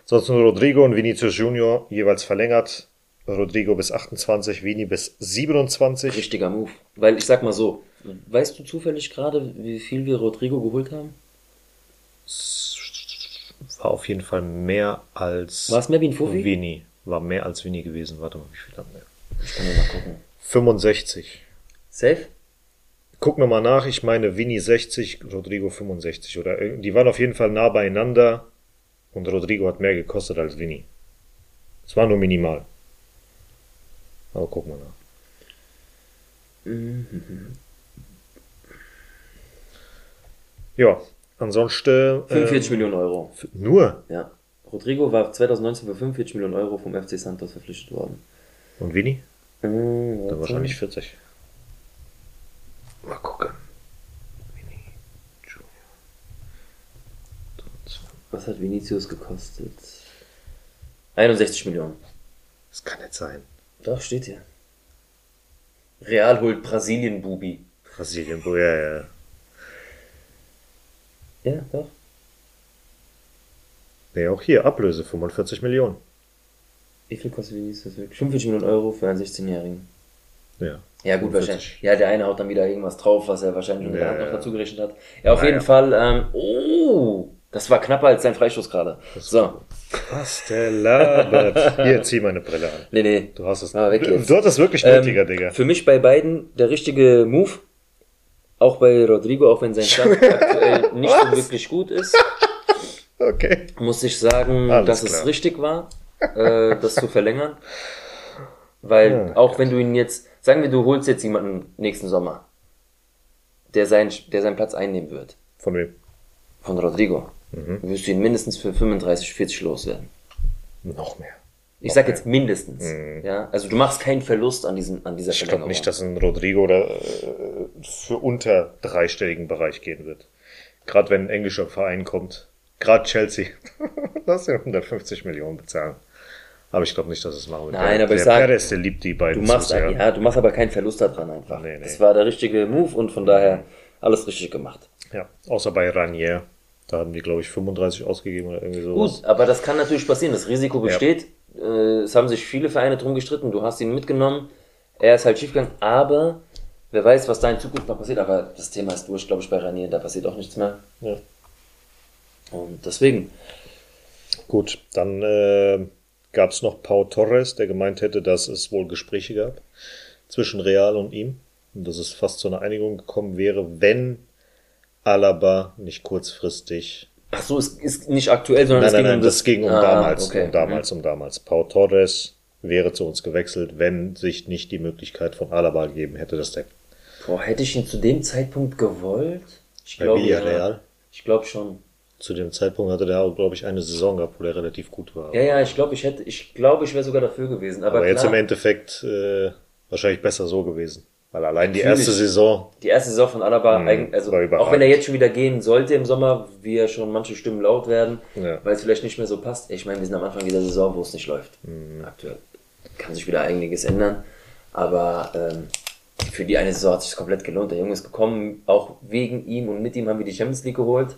Sonst nur Rodrigo und Vinicius Junior jeweils verlängert. Rodrigo bis 28, Vini bis 27. Richtiger Move. Weil ich sag mal so, weißt du zufällig gerade, wie viel wir Rodrigo geholt haben? War auf jeden Fall mehr als War es mehr wie ein Fuffi? Vini. War mehr als Vini gewesen. Warte mal, wie viel haben wir? Ich kann mal gucken. 65. Safe? Guck nochmal nach, ich meine Vini 60, Rodrigo 65 oder die waren auf jeden Fall nah beieinander und Rodrigo hat mehr gekostet als Vini. Es war nur minimal. Aber guck mal nach. Ja, ansonsten. 45 ähm, Millionen Euro. Nur. Ja. Rodrigo war 2019 für 45 Millionen Euro vom FC Santos verpflichtet worden. Und Vini? Mhm, Dann wahrscheinlich 40. Mal gucken. Vini Junior. Was hat Vinicius gekostet? 61 Millionen. Das kann nicht sein. Doch, steht hier. Real holt Brasilien-Bubi. Brasilien, wo ja, ja. Ja, doch. Nee, auch hier, Ablöse 45 Millionen. Wie viel kostet Vinicius wirklich? 45 Millionen Euro für einen 16-Jährigen. Ja. Ja, gut, 45. wahrscheinlich. Ja, der eine haut dann wieder irgendwas drauf, was er wahrscheinlich Ja, Hand noch ja. dazu gerechnet hat. Ja, auf Naja. jeden Fall. Ähm, oh, das war knapper als sein Freistoß gerade. So. Was der labert. Hier, zieh meine Brille an. Nee, nee. Du hast es. Ah, weg jetzt. du hast es wirklich nötiger, Digga. Für mich bei beiden der richtige Move. Auch bei Rodrigo, auch wenn sein Stand aktuell nicht so wirklich gut ist, Okay. muss ich sagen, Alles dass klar. es richtig war, äh, das zu verlängern. Weil Ja, auch wenn du ihn jetzt, sagen wir, du holst jetzt jemanden nächsten Sommer, der, sein, der seinen Platz einnehmen wird, Von wem? von Rodrigo, Mhm. wirst du ihn mindestens für 35, 40 loswerden. Noch mehr. Ich sag jetzt mindestens. Mhm. Ja, also du machst keinen Verlust an, diesen, an dieser Ich glaube nicht, dass ein Rodrigo da äh, für unter dreistelligen Bereich gehen wird. Gerade wenn ein englischer Verein kommt. Gerade Chelsea. Lass den 150 Millionen bezahlen. Aber ich glaube nicht, dass es machen wird. Nein, der, aber ich der sag, Perez, der liebt die Du beiden machst, zu sehr. ein, ja, du machst aber keinen Verlust daran einfach. Nee, nee. Das war der richtige Move und von daher alles richtig gemacht. Ja, außer bei Ranier. Da haben die, glaube ich, 35 ausgegeben oder irgendwie sowas. Gut, aber das kann natürlich passieren. Das Risiko besteht. Äh, es haben sich viele Vereine drum gestritten. Du hast ihn mitgenommen. Er ist halt schiefgegangen. Aber wer weiß, was da in Zukunft noch passiert, aber das Thema ist durch, glaube ich, bei Ranier, da passiert auch nichts mehr. Ja. Und deswegen, Gut, dann äh, gab es noch Pau Torres, der gemeint hätte, dass es wohl Gespräche gab zwischen Real und ihm und dass es fast zu einer Einigung gekommen wäre, wenn Alaba nicht kurzfristig. ach so, es ist nicht aktuell, sondern Nein, es nein, ging nein, um das ging um Ah, damals, okay. um damals, um damals. Pau Torres wäre zu uns gewechselt, wenn sich nicht die Möglichkeit von Alaba gegeben hätte, dass der Boah, hätte ich ihn zu dem Zeitpunkt gewollt? Ich glaube, ja. Ich glaube schon. zu dem Zeitpunkt hatte der auch, glaube ich, eine Saison gehabt, wo der relativ gut war. Ja, ja, ich glaube, ich hätte, ich glaube, ich wäre sogar dafür gewesen. Aber, Aber jetzt klar, im Endeffekt äh, wahrscheinlich besser so gewesen. Weil allein die Natürlich. erste Saison, die erste Saison von Alaba, Mhm, eigen- also auch wenn er jetzt schon wieder gehen sollte im Sommer, wie ja schon manche Stimmen laut werden, Ja. weil es vielleicht nicht mehr so passt. Ich meine, wir sind am Anfang dieser Saison, wo es nicht läuft. Mhm. Aktuell kann sich wieder einiges ändern, aber ähm, für die eine Saison hat es sich komplett gelohnt. Der Junge ist gekommen, auch wegen ihm und mit ihm haben wir die Champions League geholt.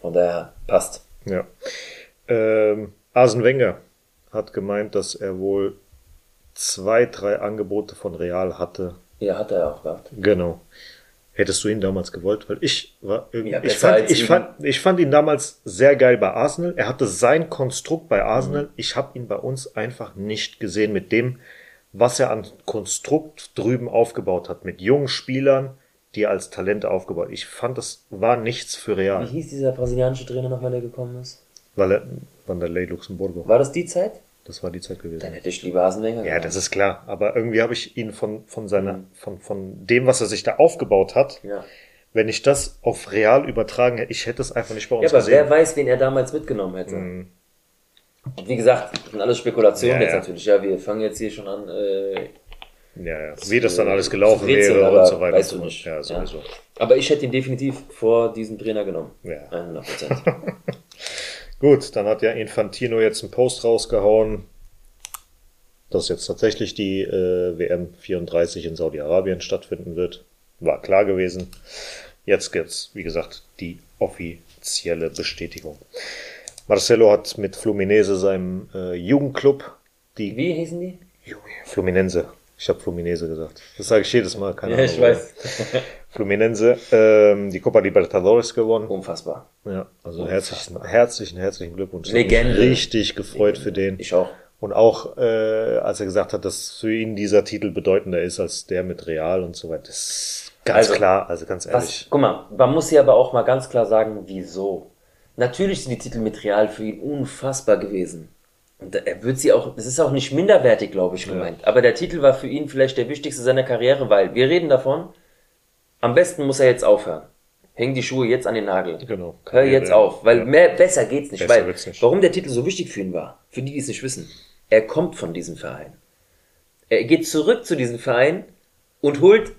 Von daher passt. ja. Ähm, Arsene Wenger hat gemeint, dass er wohl zwei, drei Angebote von Real hatte. Ja, hat er auch gehabt. Genau. Hättest du ihn damals gewollt? Weil ich war irgendwie, Ja, ich, fand, ich, ihn. fand, ich fand ihn damals sehr geil bei Arsenal. Er hatte sein Konstrukt bei Arsenal. Mhm. Ich habe ihn bei uns einfach nicht gesehen mit dem, was er an Konstrukt drüben aufgebaut hat. Mit jungen Spielern, die er als Talente aufgebaut. Ich fand, das war nichts für Wie Real. hieß dieser brasilianische Trainer noch, wenn er gekommen ist? Weil er, Wanderlei Luxemburgo. War das die Zeit? Das war die Zeit gewesen. Dann hätte ich lieber Asenwenger Ja, das ist klar. Aber irgendwie habe ich ihn von, von seiner, von, von dem, was er sich da aufgebaut hat, Ja. wenn ich das auf Real übertragen hätte, ich hätte es einfach nicht bei uns Ja, aber gesehen. wer weiß, wen er damals mitgenommen hätte. Und Wie gesagt, das sind alles Spekulationen Ja, jetzt ja. natürlich. Ja, wir fangen jetzt hier schon an. Äh, ja, ja. Wie das dann alles gelaufen wäre und so weiter. weißt du nicht. Ja, sowieso. aber ich hätte ihn definitiv vor diesen Trainer genommen. Ja. 100 Prozent. Gut, dann hat ja Infantino jetzt einen Post rausgehauen, dass jetzt tatsächlich die äh, WM 34 in Saudi-Arabien stattfinden wird. War klar gewesen. Jetzt gibt's, wie gesagt, die offizielle Bestätigung. Marcelo hat mit Fluminense, seinem äh, Jugendclub, die Wie hießen die? Fluminense. Ich habe Fluminense gesagt. Das sage ich jedes Mal. Keine Ja, Ahnung, ich weiß. Fluminense, ähm, die Copa Libertadores gewonnen. Unfassbar. Ja, also herzlichen, herzlichen, herzlichen Glückwunsch. Legende. Richtig gefreut für den. Ich auch. Und auch, äh, als er gesagt hat, dass für ihn dieser Titel bedeutender ist als der mit Real und so weiter. Das ist ganz Also, klar, also ganz Was, ehrlich. guck mal, man muss hier aber auch mal ganz klar sagen, wieso. Natürlich sind die Titel mit Real für ihn unfassbar gewesen. Und er wird sie auch, es ist auch nicht minderwertig, glaube ich, gemeint. Aber der Titel war für ihn vielleicht der wichtigste seiner Karriere, weil wir reden davon, am besten muss er jetzt aufhören. Häng die Schuhe jetzt an den Nagel. Genau. Hör jetzt auf, weil Ja. mehr, besser geht's nicht. Besser weil, nicht. warum der Titel so wichtig für ihn war, für die, die es nicht wissen. Er kommt von diesem Verein. Er geht zurück zu diesem Verein und holt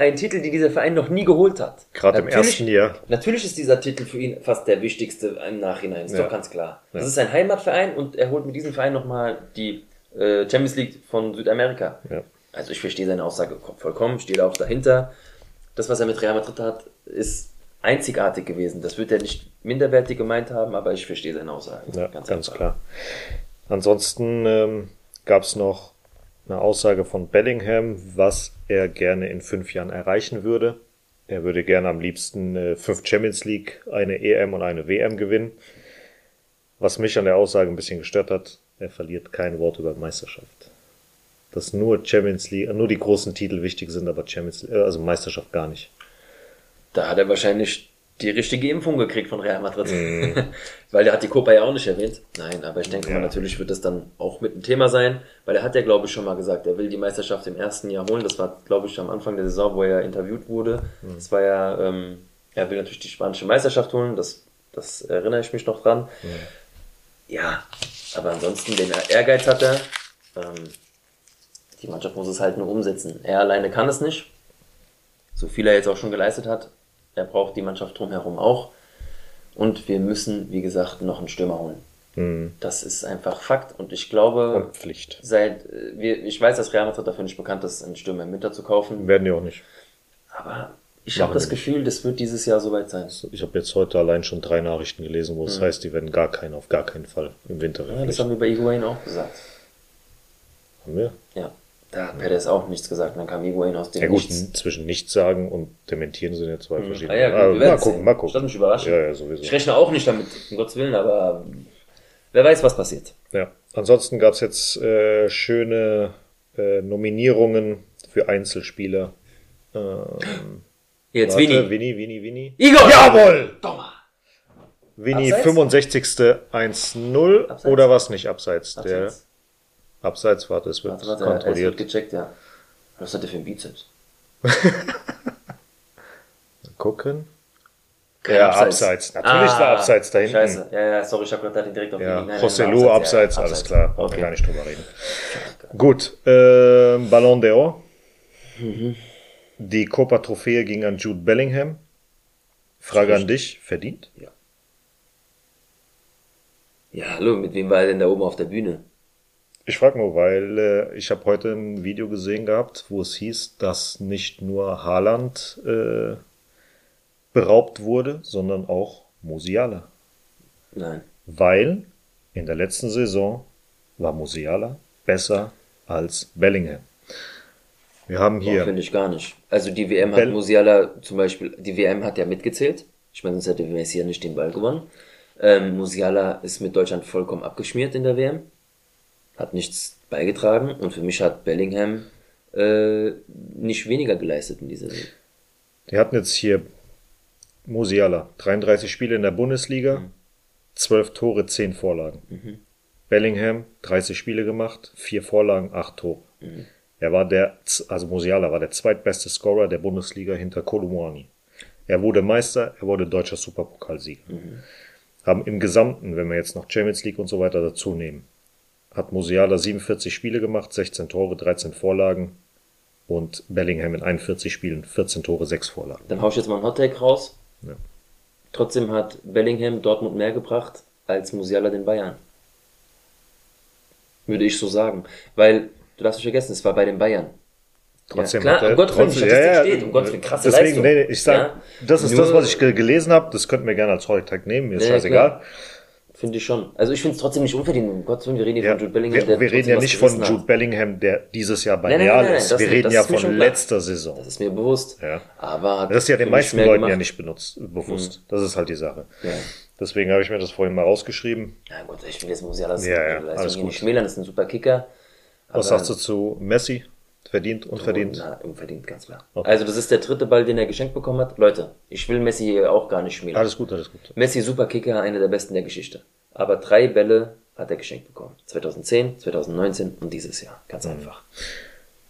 einen Titel, den dieser Verein noch nie geholt hat. Gerade im ersten Jahr. Natürlich ist dieser Titel für ihn fast der wichtigste im Nachhinein, ist Ja. doch ganz klar. Ja. Das ist sein Heimatverein und er holt mit diesem Verein nochmal die äh, Champions League von Südamerika. Ja. Also ich verstehe seine Aussage vollkommen, stehe da auch dahinter. Das, was er mit Real Madrid hat, ist einzigartig gewesen. Das wird er nicht minderwertig gemeint haben, aber ich verstehe seine Aussage. Ja, ganz, einfach. klar. Ansonsten ähm, gab es noch eine Aussage von Bellingham, was er gerne in fünf Jahren erreichen würde. Er würde gerne am liebsten äh, fünf Champions League, eine EM und eine WM gewinnen. Was mich an der Aussage ein bisschen gestört hat, er verliert kein Wort über Meisterschaft. Dass nur Champions League, nur die großen Titel wichtig sind, aber Champions League, also Meisterschaft gar nicht. Da hat er wahrscheinlich die richtige Impfung gekriegt von Real Madrid. Mhm. weil der hat die Copa ja auch nicht erwähnt. Nein, aber ich denke Ja. mal, natürlich wird das dann auch mit ein Thema sein, weil er hat ja, glaube ich, schon mal gesagt, er will die Meisterschaft im ersten Jahr holen. Das war, glaube ich, am Anfang der Saison, wo er interviewt wurde. Mhm. Das war ja, ähm, er will natürlich die spanische Meisterschaft holen. Das, das erinnere ich mich noch dran. Ja, aber ansonsten, den Ehrgeiz hat er. Ähm, die Mannschaft muss es halt nur umsetzen. Er alleine kann es nicht. So viel er jetzt auch schon geleistet hat. Er braucht die Mannschaft drumherum auch. Und wir müssen, wie gesagt, noch einen Stürmer holen. Mhm. Das ist einfach Fakt. Und ich glaube, Und Pflicht. seit, äh, wir, ich weiß, dass Real Madrid dafür nicht bekannt ist, einen Stürmer im Winter zu kaufen. Werden die auch nicht. Aber ich habe das nicht. Gefühl, das wird dieses Jahr soweit sein. Ich habe jetzt heute allein schon drei Nachrichten gelesen, wo es heißt, die werden gar keinen, auf gar keinen Fall im Winter Ja, das haben wir bei Higuain auch gesagt. Haben wir? Ja. Da hat Perez auch nichts gesagt. Dann kam Higuain aus dem Ja gut, Nichts. zwischen nichts sagen und dementieren sind ja zwei verschiedene. Ah ja, gut, wir mal gucken, sehen. mal Das gucken. wird mich überraschen. Ja, ja, sowieso. Ich rechne auch nicht damit, um Gottes Willen, aber wer weiß, was passiert. Ja. Ansonsten gab es jetzt äh, schöne äh, Nominierungen für Einzelspieler. Ähm, Jetzt warte, Vini. Vini, Vini, Vini. Igor! Jawohl! Dommer! Vini Abseits? 65. 1-0 Abseits? oder was nicht abseits? Abseits. Der Abseits, warte, es wird Warte, warte, es wird kontrolliert. gecheckt, ja. Was hat der für ein Bizeps? Gucken. Kein ja, Abseits. abseits. Natürlich war abseits da hinten. Scheiße. Ja, ja, sorry, ich hab gerade direkt auf Ja, Vini. Nein, José nein, Lu war abseits, ja, alles klar. Brauchen wir Okay. gar nicht drüber reden. Gut, äh, Ballon d'Or. Mhm. Die Copa-Trophäe ging an Jude Bellingham. Frage an dich, verdient? Ja, hallo, mit wem war er denn da oben auf der Bühne? Ich frage nur, weil äh, ich habe heute ein Video gesehen gehabt, wo es hieß, dass nicht nur Haaland äh, beraubt wurde, sondern auch Musiala. Nein. Weil in der letzten Saison war Musiala besser als Bellingham. Wir haben hier Finde ich gar nicht. Also die WM hat Bell- Musiala zum Beispiel, die WM hat ja mitgezählt. Ich meine, sonst hätte Messi ja nicht den Ball gewonnen. Ähm, Musiala ist mit Deutschland vollkommen abgeschmiert in der WM. Hat nichts beigetragen und für mich hat Bellingham äh, nicht weniger geleistet in dieser Saison. Wir hatten jetzt hier Musiala, 33 Spiele in der Bundesliga, 12 Tore, 10 Vorlagen. Bellingham, 30 Spiele gemacht, 4 Vorlagen, 8 Tore. Er war der, also Musiala war der zweitbeste Scorer der Bundesliga hinter Kolumani. Er wurde Meister, er wurde deutscher Superpokalsieger. Haben im Gesamten, wenn wir jetzt noch Champions League und so weiter dazu nehmen, hat Musiala 47 Spiele gemacht, 16 Tore, 13 Vorlagen und Bellingham in 41 Spielen 14 Tore, 6 Vorlagen. Dann hau ich jetzt mal einen Hottake raus. Ja. Trotzdem hat Bellingham Dortmund mehr gebracht als Musiala den Bayern. Würde ich so sagen. Weil, du darfst nicht vergessen, es war bei den Bayern. Trotzdem ja, hat klar, er, um Gottes Willen, ja, ja, steht, um Gottes Willen, krasse deswegen, Leistung. nee, ich sag, Ja, das ist nur- das, was ich ge- gelesen habe, das könnten wir gerne als Heuttag nehmen, mir ist Ja, scheißegal. klar. Finde ich schon. Also ich finde es trotzdem nicht unverdient. Um Gottes Willen, wir reden hier Ja, von Jude Bellingham. wir, wir reden ja nicht von Jude. Bellingham, der dieses Jahr bei Nein, Real nein, nein, ist. das- Wir reden das ja von letzter Saison. Das ist mir bewusst. Ja. Aber Das ist ja den meisten Leuten ja gemacht. nicht benutzt, bewusst. Das ist halt die Sache. Ja. Deswegen habe ich mir das vorhin mal rausgeschrieben. Ja gut, ich will jetzt Musiala das Ja, ja, alles gut. nicht schmälern, das ist ein super Kicker. Was sagst du zu Messi? Verdient, unverdient? Na, unverdient, ganz klar. Okay. Also das ist der dritte Ball, den er geschenkt bekommen hat. Leute, ich will Messi hier auch gar nicht schmälern. Alles gut, alles gut. Messi, super Kicker, einer der besten der Geschichte. Aber drei Bälle hat er geschenkt bekommen. 2010, 2019 und dieses Jahr. Ganz Mhm. einfach.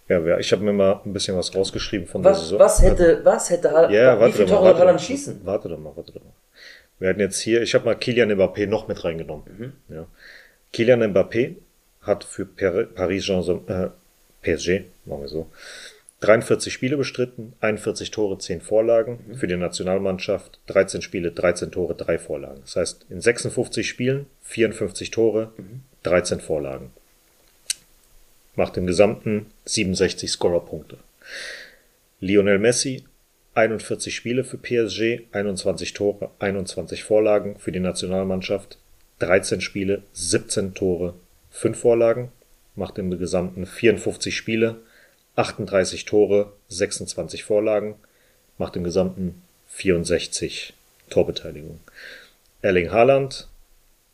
Ja, ich habe mir mal ein bisschen was rausgeschrieben von der Was, Saison. was hätte, was hätte Haaland, Ja, wie warte viele doch mal. Tore Haaland schießen? warte doch mal, warte doch mal. Wir hatten jetzt hier, ich habe mal Kylian Mbappé noch mit reingenommen. Mhm. Ja. Kylian Mbappé hat für Paris Jean äh, PSG, machen wir so, 43 Spiele bestritten, 41 Tore, 10 Vorlagen. Mhm. Für die Nationalmannschaft 13 Spiele, 13 Tore, 3 Vorlagen. Das heißt, in 56 Spielen 54 Tore, Mhm. 13 Vorlagen. Macht im Gesamten 67 Scorerpunkte. Lionel Messi 41 Spiele für PSG, 21 Tore, 21 Vorlagen für die Nationalmannschaft, 13 Spiele, 17 Tore, 5 Vorlagen, macht im Gesamten 54 Spiele, 38 Tore, 26 Vorlagen, macht im Gesamten 64 Torbeteiligung. Erling Haaland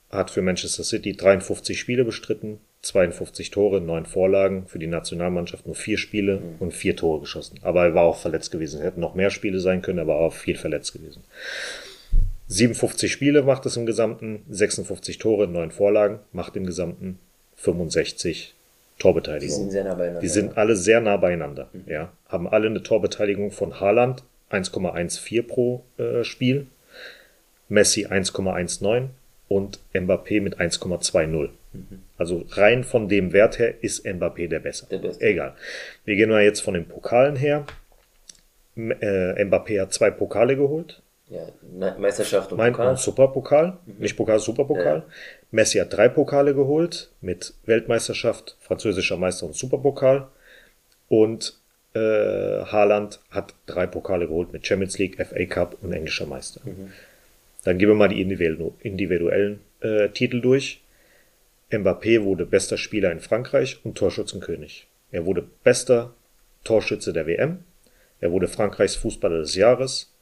hat für Manchester City 53 Spiele bestritten, 52 Tore, 9 Vorlagen, für die Nationalmannschaft nur 4 Spiele und 4 Tore geschossen. Aber er war auch verletzt gewesen. Hätten noch mehr Spiele sein können, aber auch viel verletzt gewesen. 57 Spiele macht es im Gesamten, 56 Tore, 9 Vorlagen, macht im Gesamten 65 Die Torbeteiligung. sind sehr nah beieinander. Die sind alle sehr nah beieinander. Ja, haben alle eine Torbeteiligung von Haaland 1,14 pro äh, Spiel, Messi 1,19 und Mbappé mit 1,20. Also rein von dem Wert her ist Mbappé der Bessere. Der Beste. Egal. Wir gehen mal jetzt von den Pokalen her. M äh, Mbappé hat zwei Pokale geholt. Ja, Me- Meisterschaft und Mein Pokal. Superpokal, nicht Pokal, Superpokal. Ja. Messi hat drei Pokale geholt mit Weltmeisterschaft, französischer Meister und Superpokal. Und äh, Haaland hat drei Pokale geholt mit Champions League, FA Cup und englischer Meister. Dann gehen wir mal die individuellen, individuellen äh, Titel durch. Mbappé wurde bester Spieler in Frankreich und Torschützenkönig. Er wurde bester Torschütze der WM. Er wurde Frankreichs Fußballer des Jahres.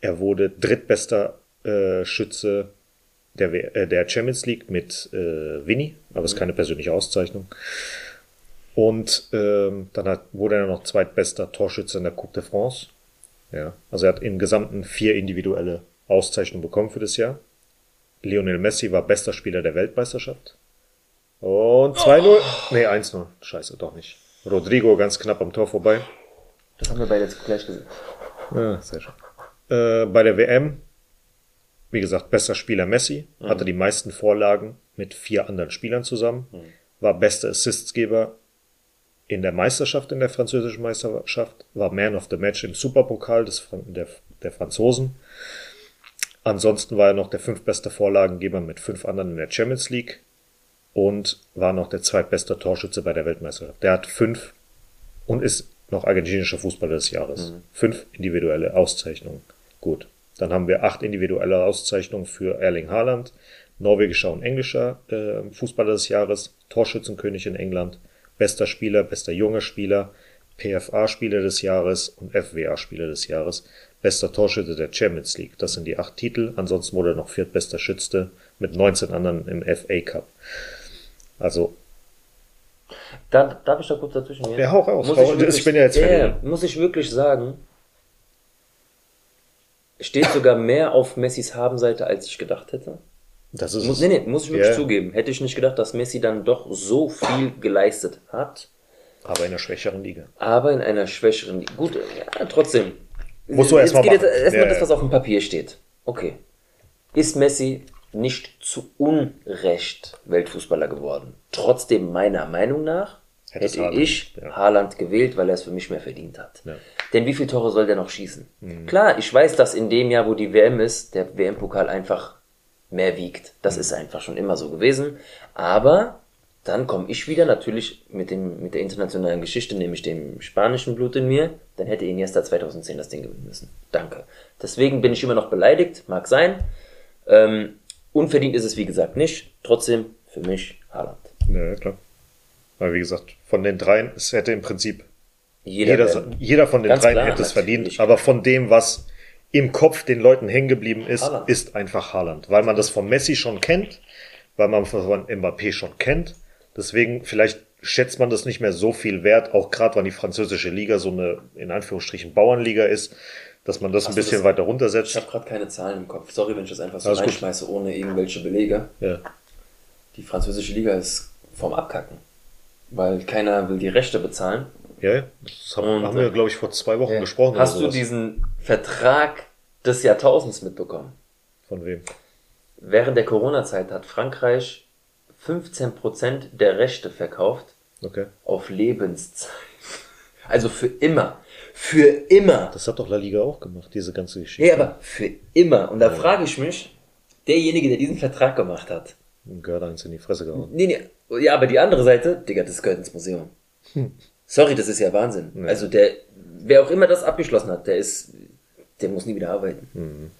Er wurde drittbester äh, Schütze der, äh, der Champions League mit äh, Vinny, aber es ist keine persönliche Auszeichnung. Und ähm, dann hat, wurde er noch zweitbester Torschütze in der Coupe de France. Ja, also er hat im Gesamten vier individuelle Auszeichnungen bekommen für das Jahr. Lionel Messi war bester Spieler der Weltmeisterschaft. Und 2-0. Nee, 1-0. Scheiße, doch nicht. Rodrigo ganz knapp am Tor vorbei. Das haben wir beide jetzt gleich gesehen. Ja, sehr schön. Äh, bei der WM, wie gesagt, bester Spieler Messi, hatte die meisten Vorlagen mit vier anderen Spielern zusammen, war bester Assistgeber in der Meisterschaft, in der französischen Meisterschaft, war Man of the Match im Superpokal des, der, der Franzosen. Ansonsten war er noch der fünftbeste Vorlagengeber mit fünf anderen in der Champions League und war noch der zweitbeste Torschütze bei der Weltmeisterschaft. Der hat fünf und ist noch argentinischer Fußballer des Jahres. Fünf individuelle Auszeichnungen. Gut. Dann haben wir acht individuelle Auszeichnungen für Erling Haaland, norwegischer und englischer äh, Fußballer des Jahres, Torschützenkönig in England, bester Spieler, bester junger Spieler, PFA-Spieler des Jahres und FWA-Spieler des Jahres, bester Torschütze der Champions League. Das sind die acht Titel. Ansonsten wurde er noch viertbester Schütze mit 19 anderen im FA Cup. Also, Da, darf ich da kurz dazwischen gehen? Ja, hau raus. Muss Hau- ich, ich wirklich, bin ja jetzt ja, muss ich wirklich sagen, steht sogar mehr auf Messis Habenseite, als ich gedacht hätte. das ist Muss, es. nee, nee, muss ich wirklich Ja. zugeben. Hätte ich nicht gedacht, dass Messi dann doch so viel geleistet hat, aber in einer schwächeren Liga. aber in einer schwächeren Liga. Gut, ja, trotzdem. Musst du Jetzt erst mal geht jetzt machen. erstmal Ja, das, was auf dem Papier steht. Okay. Ist Messi nicht zu Unrecht Weltfußballer geworden? Trotzdem meiner Meinung nach Hätte hätte Haaland, ich ja. Haaland gewählt, weil er es für mich mehr verdient hat. Ja. Mhm. Denn wie viele Tore soll der noch schießen? Klar, ich weiß, dass in dem Jahr, wo die WM ist, der WM-Pokal einfach mehr wiegt. Das Mhm. ist einfach schon immer so gewesen. Aber dann komme ich wieder natürlich mit, dem, mit der internationalen Geschichte, nämlich dem spanischen Blut in mir. Dann hätte Iniesta 2010 das Ding gewinnen müssen. Danke. Deswegen bin ich immer noch beleidigt, mag sein. Ähm, unverdient ist es wie gesagt nicht. Trotzdem für mich Haaland. Ja, klar. Weil, wie gesagt, von den dreien, es hätte im Prinzip Jeder, jeder, jeder von den dreien klar, hätte es verdient. Aber von dem, was im Kopf den Leuten hängen geblieben ist, Haaland. ist einfach Haaland. Weil man das von Messi schon kennt, weil man von Mbappé schon kennt. Deswegen, vielleicht schätzt man das nicht mehr so viel wert, auch gerade weil die französische Liga so eine, in Anführungsstrichen, Bauernliga ist, dass man das ein Ach so, bisschen das- weiter runtersetzt. Ich habe gerade keine Zahlen im Kopf. Sorry, wenn ich das einfach so Alles gut. reinschmeiße, ohne irgendwelche Belege. Ja. Die französische Liga ist vom Abkacken. Weil keiner will die Rechte bezahlen. Ja, ja. das haben, Und, haben wir, glaube ich, vor zwei Wochen gesprochen. Hast du diesen Vertrag des Jahrtausends mitbekommen? Von wem? Während der Corona-Zeit hat Frankreich 15% der Rechte verkauft Okay. auf Lebenszeit. Also für immer. Für immer. Das hat doch La Liga auch gemacht, diese ganze Geschichte. Ja, aber für immer. Und da frage ich mich, derjenige, der diesen Vertrag gemacht hat, Gehört eins in die Fresse gehauen. Nee, nee. Ja, aber die andere Seite, Digga, das gehört ins Museum. Sorry, das ist ja Wahnsinn. Ja. Also der, wer auch immer das abgeschlossen hat, der ist, der muss nie wieder arbeiten.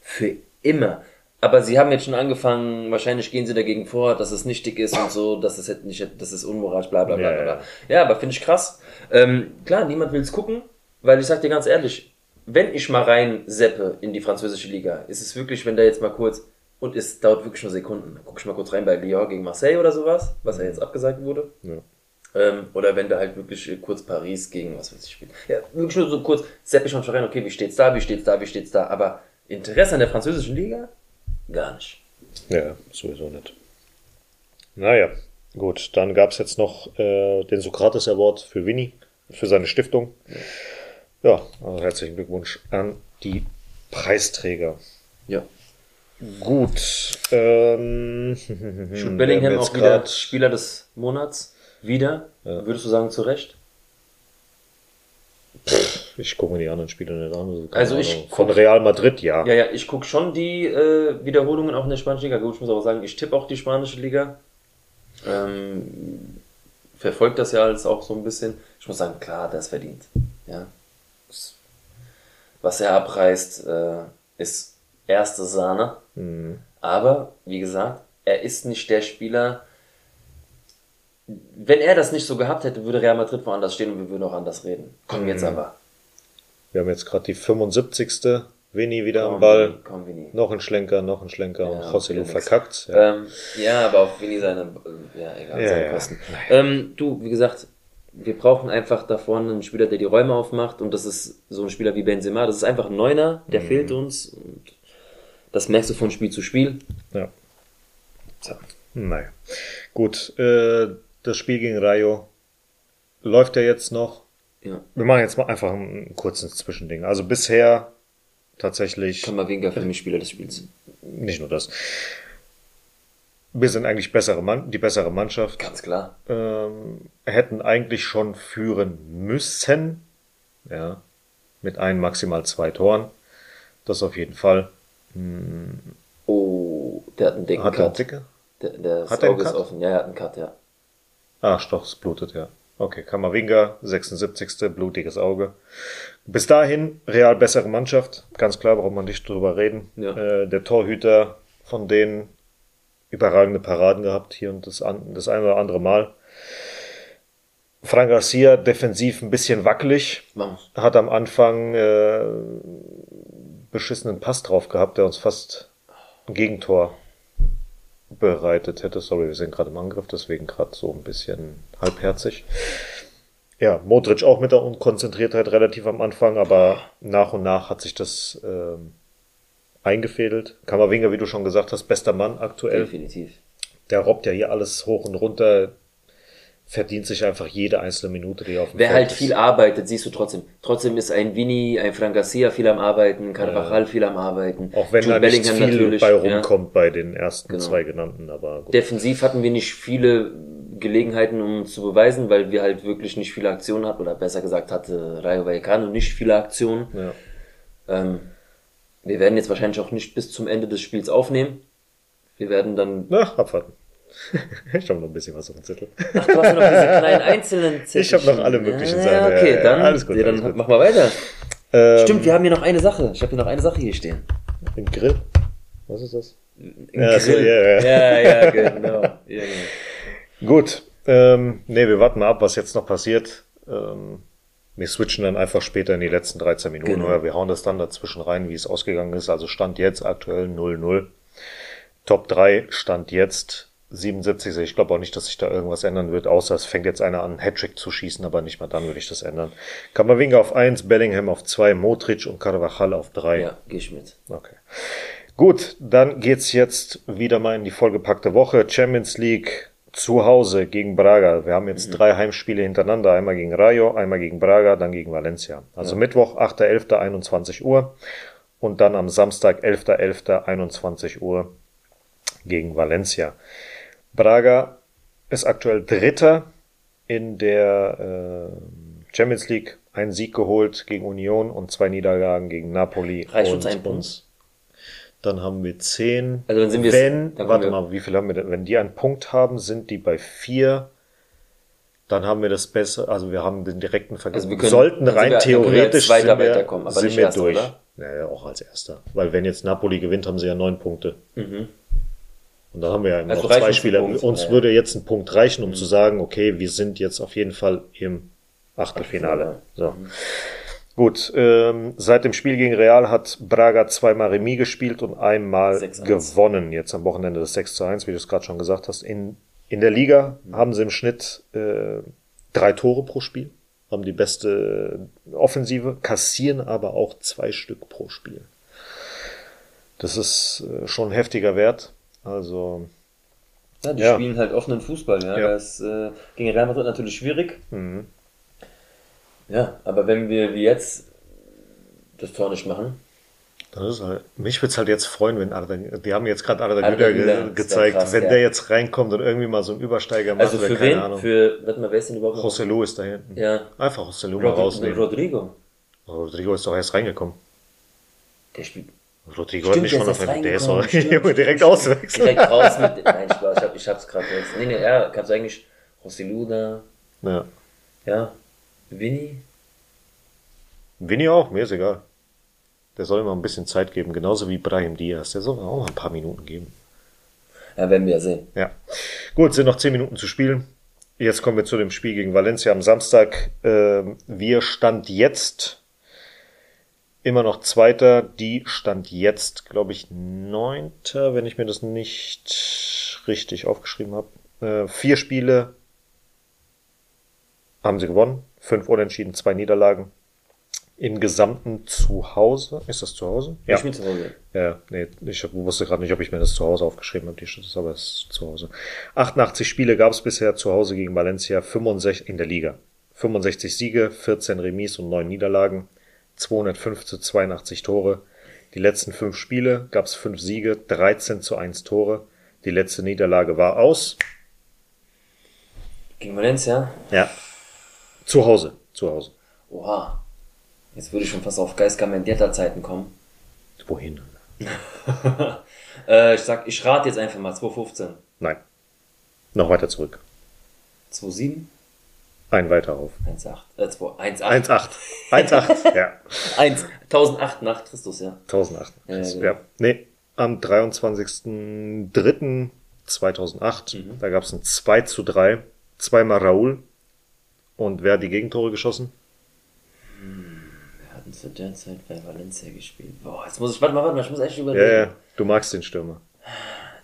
Für immer. Aber sie haben jetzt schon angefangen, wahrscheinlich gehen sie dagegen vor, dass es nichtig ist und so, dass es nicht, dass es unmoralisch, bla bla bla Ja, bla. ja. Aber finde ich krass. Ähm, klar, niemand will es gucken, weil ich sag dir ganz ehrlich, wenn ich mal rein seppe in die französische Liga, ist es wirklich, wenn da jetzt mal kurz, und es dauert wirklich nur Sekunden, guck ich mal kurz rein bei Lyon gegen Marseille oder sowas, was ja jetzt abgesagt wurde. Ja. Ähm, oder wenn da halt wirklich äh, kurz Paris gegen was weiß ich spielt. Ja, wirklich nur so kurz, sepp ich schon rein, okay, wie steht's da, wie steht's da, wie steht's da. Aber Interesse an der französischen Liga? Gar nicht. Ja, sowieso nicht. Naja, gut. Dann gab es jetzt noch äh, den Sokrates Award für Winnie, für seine Stiftung. Ja, also herzlichen Glückwunsch an die Preisträger. Ja. Gut. Ähm, Jude Bellingham auch wieder Spieler des Monats. Wieder. Würdest du sagen, zu Recht? Ich gucke mir die anderen Spiele nicht an. keine Also ich Ahnung. Von guck- Real Madrid, ja. Ja, ja, ich gucke schon die äh, Wiederholungen auch in der spanischen Liga. Gut, ich muss aber sagen, ich tippe auch die spanische Liga. Ähm, verfolgt das ja alles auch so ein bisschen. Ich muss sagen, klar, das verdient. Ja. Was er abreißt, äh, ist erste Sahne. Mhm. Aber, wie gesagt, er ist nicht der Spieler, wenn er das nicht so gehabt hätte, würde Real Madrid woanders stehen und wir würden auch anders reden. Komm jetzt aber. Wir haben jetzt gerade die 75. Vini wieder am Komm, Ball. Komm, Vini. Noch ein Schlenker, noch ein Schlenker Ja, und José Lu wieder nix. verkackt. Ja. Ähm, ja, aber auf Vini seine, äh, ja, egal, Ja, seine. Kosten. Ähm, du, wie gesagt, wir brauchen einfach da vorne einen Spieler, der die Räume aufmacht und das ist so ein Spieler wie Benzema. Das ist einfach ein Neuner, der Mhm. fehlt uns und das merkst du von Spiel zu Spiel. ja. So. Naja. Gut, äh, das Spiel gegen Rayo läuft ja jetzt noch. Ja, Wir machen jetzt mal einfach ein kurzes Zwischending. Also bisher tatsächlich Kamavinga für mich Spieler des Spiels. nicht nur das. Wir sind eigentlich bessere Mann, die bessere Mannschaft. Ganz klar. ähm, hätten eigentlich schon führen müssen. Ja, mit ein, maximal zwei Toren. Das auf jeden Fall. Oh, der hat einen dicken Hat einen Cut. Der, der Hat einen Auge ist Cut? offen. Ja, er hat einen Cut, ja. Ah, doch, es blutet, ja. Okay, Kammerwinger, 76. blutiges Auge. Bis dahin Real bessere Mannschaft, ganz klar, braucht man nicht drüber reden. Ja. Äh, der Torhüter von denen überragende Paraden gehabt hier und das, an, das ein oder andere Mal. Fran Garcia defensiv ein bisschen wackelig, Vamos. hat am Anfang äh, beschissenen Pass drauf gehabt, der uns fast ein Gegentor bereitet hätte. Sorry, wir sind gerade im Angriff, deswegen gerade so ein bisschen halbherzig. Ja, Modric auch mit der Unkonzentriertheit relativ am Anfang, aber nach und nach hat sich das ähm, eingefädelt. Kammerwinger, wie du schon gesagt hast, bester Mann aktuell. Definitiv. Der robbt ja hier alles hoch und runter, verdient sich einfach jede einzelne Minute, die auf dem Wer Feld halt ist. viel arbeitet, siehst du trotzdem. Trotzdem ist ein Vini, ein Frank Garcia viel am Arbeiten, Carvajal viel am Arbeiten. Auch wenn Jude da nicht viel natürlich, bei ja. rumkommt bei den ersten Genau. zwei genannten, aber gut. Defensiv hatten wir nicht viele Gelegenheiten, um uns zu beweisen, weil wir halt wirklich nicht viele Aktionen hatten, oder besser gesagt hatte Rayo Vallecano nicht viele Aktionen. ja. Ähm, wir werden jetzt wahrscheinlich auch nicht bis zum Ende des Spiels aufnehmen. Wir werden dann. Na, abwarten. ich habe noch ein bisschen was auf dem Zettel. Ach, du hast ja noch diese kleinen einzelnen Zettel. Ich hab noch alle möglichen ja, Sachen, ja, Okay, ja, dann, alles gut, ja, dann alles gut. mach mal weiter. Ähm, Stimmt, wir haben hier noch eine Sache. Ich habe hier noch eine Sache hier stehen. Ein Grill? Was ist das? Ein Ja, so, Grill. ja, ja. ja, ja, genau. Ja, genau. Gut. Ähm, nee, wir warten mal ab, was jetzt noch passiert. Ähm, wir switchen dann einfach später in die letzten 13 Minuten Genau. oder wir hauen das dann dazwischen rein, wie es ausgegangen ist. Also Stand jetzt aktuell 0-0. Top 3 Stand jetzt 77. Ich glaube auch nicht, dass sich da irgendwas ändern wird, außer es fängt jetzt einer an, Hattrick zu schießen, aber nicht mal dann würde ich das ändern. Kammerwinger auf 1, Bellingham auf 2, Modric und Carvajal auf 3. Ja, geh ich mit. Okay. Gut, dann geht's jetzt wieder mal in die vollgepackte Woche. Champions League zu Hause gegen Braga. Wir haben jetzt drei Heimspiele hintereinander. Einmal gegen Rayo, einmal gegen Braga, dann gegen Valencia. Also Mittwoch, 8.11., 21 Uhr. Und dann am Samstag, 11.11., 21 Uhr gegen Valencia. Braga ist aktuell Dritter in der äh, Champions League. Ein Sieg geholt gegen Union und zwei Niederlagen gegen Napoli Reicht und uns ein Punkt? Dann haben wir zehn. Also dann sind wir- Wenn, warte wir- mal, wie viel haben wir denn? Wenn die einen Punkt haben, sind die bei vier. Dann haben wir das besser, also wir haben den direkten Vergleich. Also wir wir können- sollten rein wir- wir theoretisch Zweiter sind wir, aber sind nicht wir Erster, durch. oder? Naja, auch als Erster. Weil wenn jetzt Napoli gewinnt, haben sie ja neun Punkte. Mhm. Und dann haben wir ja immer Also noch zwei uns ein Spiele. Punkt. Uns Ja, würde jetzt ein Punkt reichen, um zu sagen, okay, wir sind jetzt auf jeden Fall im Achtelfinale. So. Gut, ähm, seit dem Spiel gegen Real hat Braga zweimal Remis gespielt und einmal 6-1. gewonnen. Jetzt am Wochenende das 6 zu 1, wie du es gerade schon gesagt hast. In, in der Liga haben sie im Schnitt äh, drei Tore pro Spiel, haben die beste Offensive, kassieren aber auch zwei Stück pro Spiel. Das ist äh, schon ein heftiger Wert. Also, Ja, die Ja. spielen halt offenen Fußball. Ja. Ja. Das äh, gegen Real Madrid natürlich schwierig. mhm. Ja, aber wenn wir wie jetzt das Tor nicht machen, Das ist halt, mich würde es halt jetzt freuen, wenn Arda, die haben jetzt gerade Arda Arda Güler gezeigt, krass, wenn ja. der jetzt reinkommt und irgendwie mal so einen Übersteiger macht, also oder für keine wen? Ahnung. Für, warte mal, wer ist denn überhaupt? José Lu ist da hinten. Ja, Einfach José Lu mal rausnehmen. Rodrigo. Rodrigo ist doch erst reingekommen. Der spielt Rodrigo hat Stimmt, nicht der schon auf der ist reingekommen. auch direkt auswechseln. direkt raus mit. Nein, Spaß, ich, hab, ich hab's gerade jetzt. Nee, nee, ja, kannst du eigentlich Rossi da, Ja. ja, Vinny. Vinny auch, mir ist egal. Der soll immer ein bisschen Zeit geben, genauso wie Brahim Diaz. Der soll auch mal ein paar Minuten geben. Ja, werden wir ja sehen. Ja. Gut, sind noch zehn Minuten zu spielen. Jetzt kommen wir zu dem Spiel gegen Valencia am Samstag. Ähm, wir stand jetzt immer noch Zweiter. Die stand jetzt, glaube ich, Neunter, wenn ich mir das nicht richtig aufgeschrieben habe. Äh, vier Spiele haben sie gewonnen. Fünf Unentschieden, zwei Niederlagen. Im Gesamten zu Hause. Ist das zu Hause? Ich bin zu Hause. Ja, nee, ich wusste gerade nicht, ob ich mir das zu Hause aufgeschrieben habe, die Stadt ist, aber es ist zu Hause. 88 Spiele gab es bisher zu Hause gegen Valencia, 65 in der Liga. 65 Siege, 14 Remis und 9 Niederlagen, 205 zu 82 Tore. Die letzten fünf Spiele gab es fünf Siege, 13 zu 1 Tore. Die letzte Niederlage war aus. Gegen Valencia? Ja. Zu Hause. Zu Hause. Oha. Jetzt würde ich schon fast auf Geist Mendieta-Zeiten kommen. Wohin? äh, ich sag, ich rate jetzt einfach mal 2,15. Nein. Noch weiter zurück. 2,7? Ein weiter auf. 1,8. Äh, 2, 1,8. 1,8. 1,8, ja. 1, 1008 nach Christus, ja. 1008. Ja, Ja, genau. Nee, am 23.03.2008, Mhm. da gab es ein 2 zu 3. Zweimal Raoul. Und wer hat die Gegentore geschossen? Wir hatten zu der Zeit bei Valencia gespielt. Boah, jetzt muss ich, warte mal, warte mal, ich muss echt Ja, überlegen. ja, du magst den Stürmer.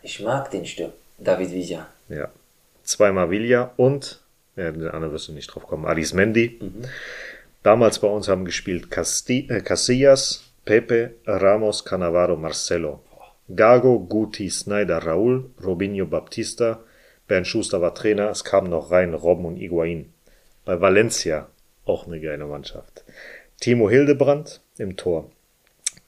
Ich mag den Stürmer. David Villa. Ja. Zweimal Villa und, ja, den anderen wirst du nicht drauf kommen, Alice Mendy. Damals bei uns haben gespielt Casti äh, Casillas, Pepe, Ramos, Cannavaro, Marcelo. Gago, Guti, Snyder, Raúl, Robinho Baptista, Bernd Schuster war Trainer, es kamen noch rein Robben und Higuain. Bei Valencia, auch eine geile Mannschaft. Timo Hildebrand im Tor.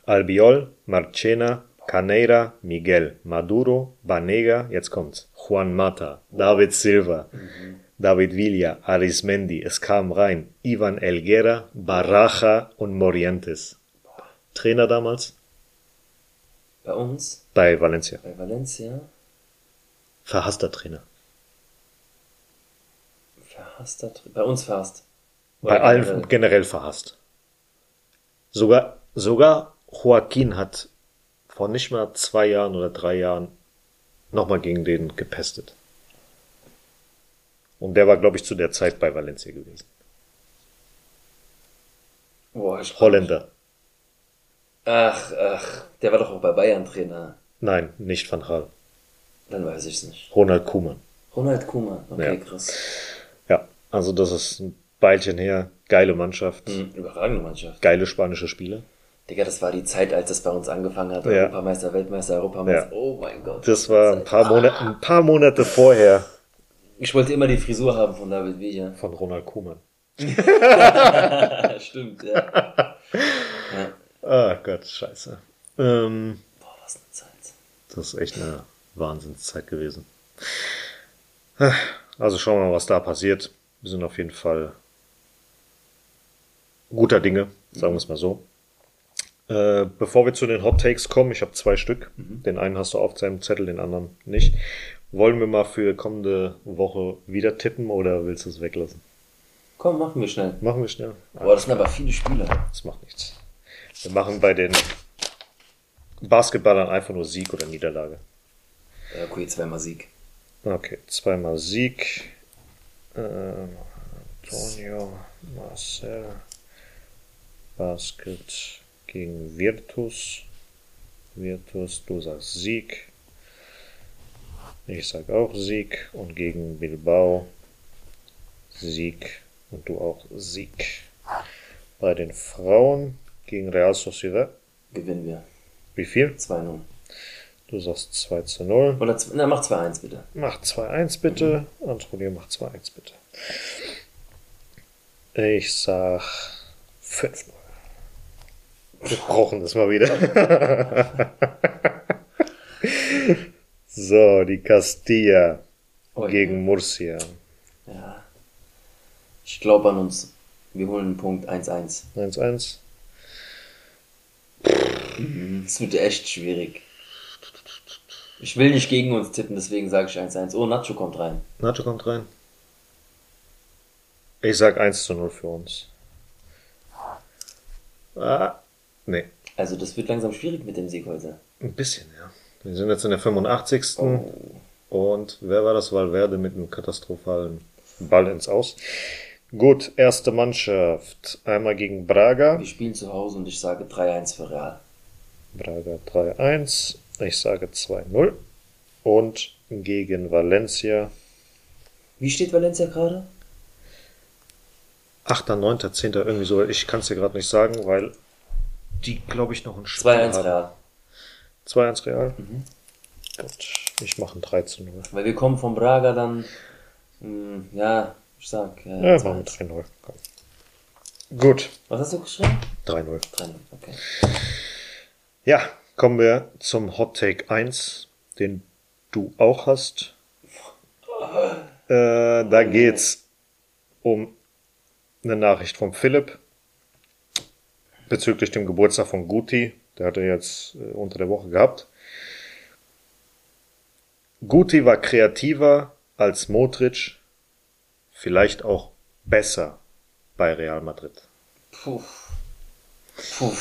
Albiol, Marchena, Caneira, Miguel, Maduro, Banega, jetzt kommt's, Juan Mata, David Silva, David Villa, Arismendi, es kam rein, Ivan Elguera, Baraja und Morientes. Trainer damals Bei uns, bei Valencia. bei Valencia, Verhasster Trainer. verhasster Tra- Bei uns verhasst. Bei Oder allen generell? generell verhasst. Sogar, sogar Joaquin hat vor nicht mal zwei Jahren oder drei Jahren nochmal gegen den gepestet. Und der war, glaube ich, zu der Zeit bei Valencia gewesen. Boah, ich Holländer. Ach, ach, der war doch auch bei Bayern Trainer. Nein, nicht Van Gaal. Dann weiß ich's nicht. Ronald Koeman. Ronald Koeman. Okay, Ja. krass. Ja, also das ist ein Beilchen her. Geile Mannschaft. Mhm, überragende Mannschaft. Geile spanische Spieler. Digga, das war die Zeit, als es bei uns angefangen hat. Ja. Europameister, Weltmeister, Europameister. Ja. Oh mein Gott. Das war ein paar, Monate, ein paar Monate vorher Ich wollte immer die Frisur haben von David Villa. von Ronald Koeman. Stimmt, ja. ja. Ah Gott, scheiße. Ähm, Boah, was eine Zeit. Das ist echt eine Wahnsinnszeit gewesen. Also schauen wir mal, was da passiert. Wir sind auf jeden Fall guter Dinge, sagen wir es mal so. Äh, bevor wir zu den Hot Takes kommen, ich habe zwei Stück. Den einen hast du auf deinem Zettel, den anderen nicht. Wollen wir mal für kommende Woche wieder tippen oder willst du es weglassen? Komm, machen wir schnell. Machen wir schnell. Boah, das sind aber viele Spiele. Das macht nichts. Wir machen bei den Basketballern einfach nur Sieg oder Niederlage. Ja, okay, zweimal Sieg. Okay, zweimal Sieg. Ähm, Antonio, Marcel, Basket gegen Virtus. Virtus, du sagst Sieg. Ich sag auch Sieg. Und gegen Bilbao Sieg. Und du auch Sieg. Bei den Frauen gegen Real Sociedad. Gewinnen wir. Wie viel? 2-0. Du sagst 2 zu 0. Oder, na, mach 2-1 bitte. Mach 2-1 bitte. Antonio macht 2-1 bitte. Ich sag 5-0. Wir brauchen das mal wieder. so, die Castilla Oh, gegen Murcia. Ja. Ich glaube an uns. Wir holen einen Punkt 1-1. 1-1. Es wird echt schwierig. Ich will nicht gegen uns tippen, deswegen sage ich 1-1. Oh, Nacho kommt rein. Nacho kommt rein. Ich sag 1 zu 0 für uns. Ah, nee. Also das wird langsam schwierig mit dem Sieg heute. Ein bisschen, ja. Wir sind jetzt in der 85. Oh. Und wer war das? Valverde mit einem katastrophalen Ball ins Aus. Gut, erste Mannschaft. Einmal gegen Braga. Wir spielen zu Hause und ich sage 3-1 für Real. Braga 3-1. Ich sage 2-0. Und gegen Valencia. Wie steht Valencia gerade? 8., 9., 10. irgendwie so. Ich kann es dir gerade nicht sagen, weil die, glaube ich, noch ein 2-1 Real. 2-1 Real? Mhm. Gut, ich mache ein 3 0. Weil wir kommen von Braga dann, mh, hm, ja, ich sag. Äh, ja, machen wir 3-0. Gut. Was hast du geschrieben? 3-0. 3-0, okay. Ja, kommen wir zum Hot Take 1, den du auch hast. Äh, da geht's um eine Nachricht von Philipp bezüglich dem Geburtstag von Guti. Der hat er jetzt äh, unter der Woche gehabt. Guti war kreativer als Modric, vielleicht auch besser bei Real Madrid. Puh. Puh.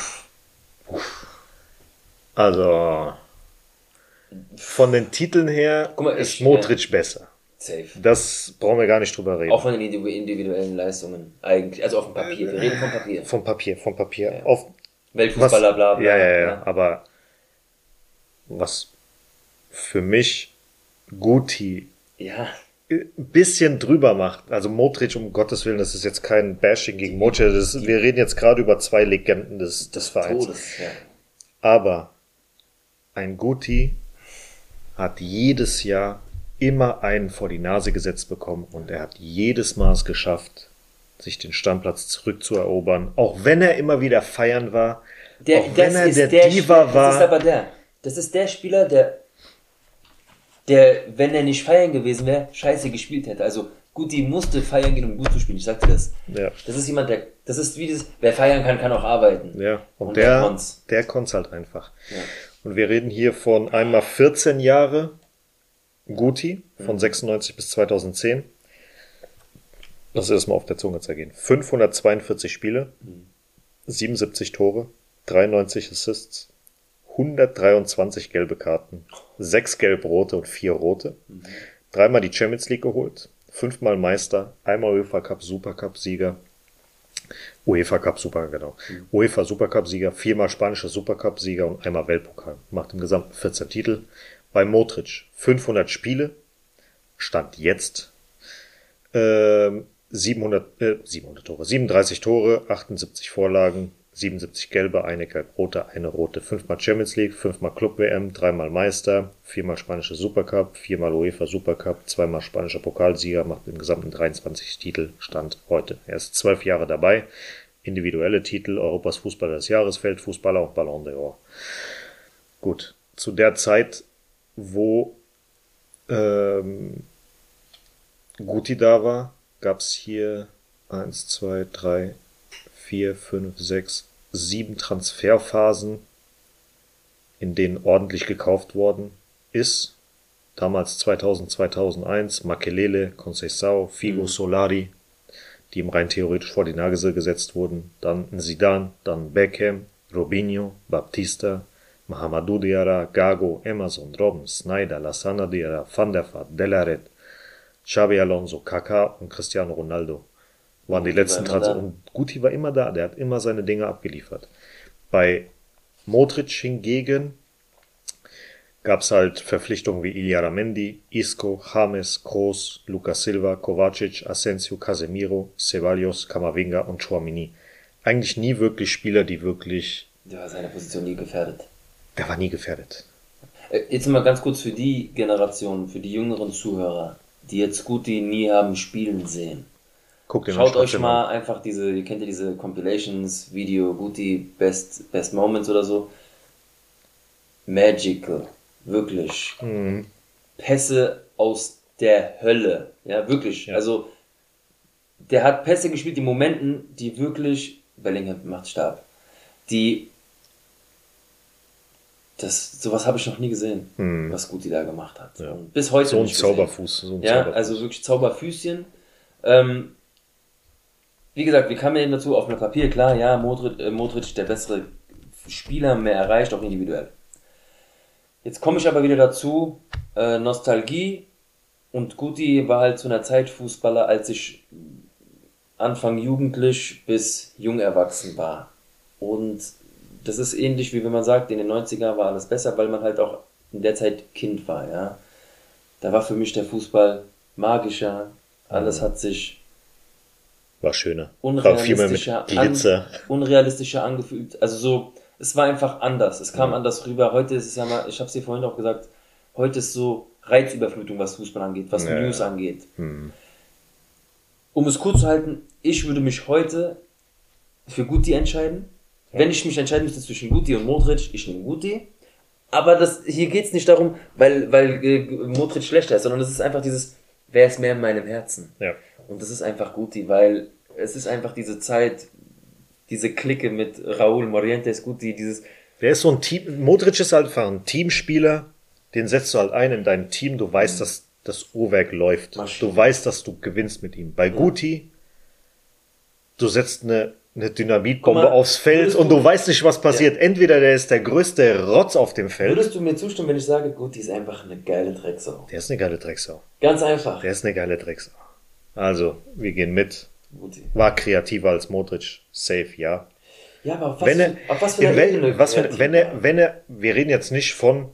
Also von den Titeln her mal, ist Modric äh, besser. Safe. Das brauchen wir gar nicht drüber reden. Auch von den individuellen Leistungen eigentlich, also auf dem Papier. Wir reden vom Papier. Vom Papier, vom Papier. Ja. Auf Weltfußballer, was, bla, bla, ja, ja, ja, aber was für mich Guti ja. ein bisschen drüber macht. Also Modric, um Gottes Willen, das ist jetzt kein Bashing gegen Modric. Wir reden jetzt gerade über zwei Legenden des, des Vereins. Todes, ja. Aber ein Guti hat jedes Jahr immer einen vor die Nase gesetzt bekommen und er hat jedes Mal es geschafft, sich den Stammplatz zurückzuerobern, auch wenn er immer wieder feiern war, der, auch wenn er der, der Diva war. Das ist aber der. Das ist der Spieler, der, der, wenn er nicht feiern gewesen wäre, scheiße gespielt hätte. Also Guti musste feiern gehen, um gut zu spielen. Ich sag dir das. Ja. Das ist jemand, der, das ist wie das, wer feiern kann, kann auch arbeiten. Ja. Und, und der, der konnt's. Der konnt's halt einfach. Ja. Und wir reden hier von einmal 14 Jahre Guti von 96 bis 2010. Lass es mal auf der Zunge zergehen. 542 Spiele, 77 Tore, 93 Assists, 123 gelbe Karten, 6 gelb-rote und 4 rote. Dreimal die Champions League geholt, fünfmal Meister, einmal UEFA Cup Supercup Sieger, UEFA Cup Super, genau. Mhm. UEFA Supercup Sieger, viermal spanischer Supercup Sieger und einmal Weltpokal. Macht im Gesamten 14 Titel. Bei Modric 500 Spiele, Stand jetzt. Ähm, 700, äh, 700 Tore, 37 Tore, 78 Vorlagen, 77 gelbe, eine gelb-rote, eine rote, fünfmal Champions League, fünfmal Club-WM, dreimal Meister, viermal spanische Supercup, viermal UEFA Supercup, zweimal spanischer Pokalsieger, macht im gesamten 23 Titel, Stand heute. Er ist zwölf Jahre dabei, individuelle Titel, Europas Fußballer des Jahres, Weltfußballer und Ballon d'Or. Gut, zu der Zeit, wo ähm, Guti da war, gab es hier eins, zwei, drei, vier, fünf, sechs, sieben Transferphasen, in denen ordentlich gekauft worden ist. Damals 2000, 2001, Makelele, Conceição, Figo, mhm. Solari, die ihm rein theoretisch vor die Nase gesetzt wurden. Dann Zidane, dann Beckham, Robinho, Baptista, Mahamadou Diarra, Gago, Emerson, Robben, Snyder, Lassana Diarra, Van der Vaart, Delaret, Xabi Alonso, Kaká und Cristiano Ronaldo waren die letzten Transfer. Und Guti war immer da, der hat immer seine Dinge abgeliefert. Bei Modric hingegen gab es halt Verpflichtungen wie Ilya Ramendi, Isco, James, Kroos, Lucas Silva, Kovacic, Asensio, Casemiro, Ceballos, Camavinga und Chouamini. Eigentlich nie wirklich Spieler, die wirklich... Der war seine Position nie gefährdet. Der war nie gefährdet. Äh, jetzt mal ganz kurz für die Generation, für die jüngeren Zuhörer, die jetzt Guti nie haben spielen sehen. Guckt Schaut euch mal an. einfach diese, ihr kennt ja diese Compilations, Video, Guti, Best, Best Moments oder so. Magical. Wirklich. Mhm. Pässe aus der Hölle. Ja, wirklich. Ja. Also, der hat Pässe gespielt in Momenten, die wirklich, Bellingham macht stark, die, das, sowas habe ich noch nie gesehen, mhm. was Guti da gemacht hat. Ja. bis heute so ein Zauberfuß. So ein ja, Zauberfuß. also wirklich Zauberfüßchen. Ähm, wie gesagt, wie kam er eben dazu? Auf dem Papier, klar, ja, Modric, äh, Modric der bessere Spieler, mehr erreicht, auch individuell. Jetzt komme ich aber wieder dazu, äh, Nostalgie Und Guti war halt zu einer Zeit Fußballer, als ich Anfang jugendlich bis jung erwachsen war. Und das ist ähnlich wie wenn man sagt, in den 90er war alles besser, weil man halt auch in der Zeit Kind war, ja. Da war für mich der Fußball magischer. Alles hat sich War schöner. War viel mehr mit unrealistischer, Glitzer. an, unrealistischer angefühlt. Also so, es war einfach anders. Es kam anders rüber. Heute ist es ja mal, ich habe es dir vorhin auch gesagt, heute ist so Reizüberflutung, was Fußball angeht, was Ja, News angeht. Um es kurz zu halten, ich würde mich heute für Guti entscheiden. Wenn ich mich entscheiden müsste zwischen Guti und Modric, ich nehme Guti. Aber das, hier geht es nicht darum, weil, weil äh, Modric schlechter ist, sondern es ist einfach dieses, wer ist mehr in meinem Herzen? Ja. Und das ist einfach Guti, weil es ist einfach diese Zeit, diese Clique mit Raúl Morientes, Guti, dieses, Der ist so ein Team. Modric ist halt einfach ein Teamspieler, den setzt du halt ein in dein Team. Du weißt, dass das Uhrwerk läuft. Maschine. Du weißt, dass du gewinnst mit ihm. Bei Guti, du setzt eine, eine Dynamitbombe aufs Feld und du- du weißt nicht, was passiert. Entweder der ist der größte Rotz auf dem Feld. würdest du mir zustimmen, wenn ich sage, Guti ist einfach eine geile Drecksau? Der ist eine geile Drecksau. Ganz einfach. Der ist eine geile Drecksau. Also, wir gehen mit. Guti. War kreativer als Modric. Safe, ja. Ja, aber auf was, wenn er, für, auf was für in einer wel, Ebene was für, wenn er, wenn er, wir reden jetzt nicht von,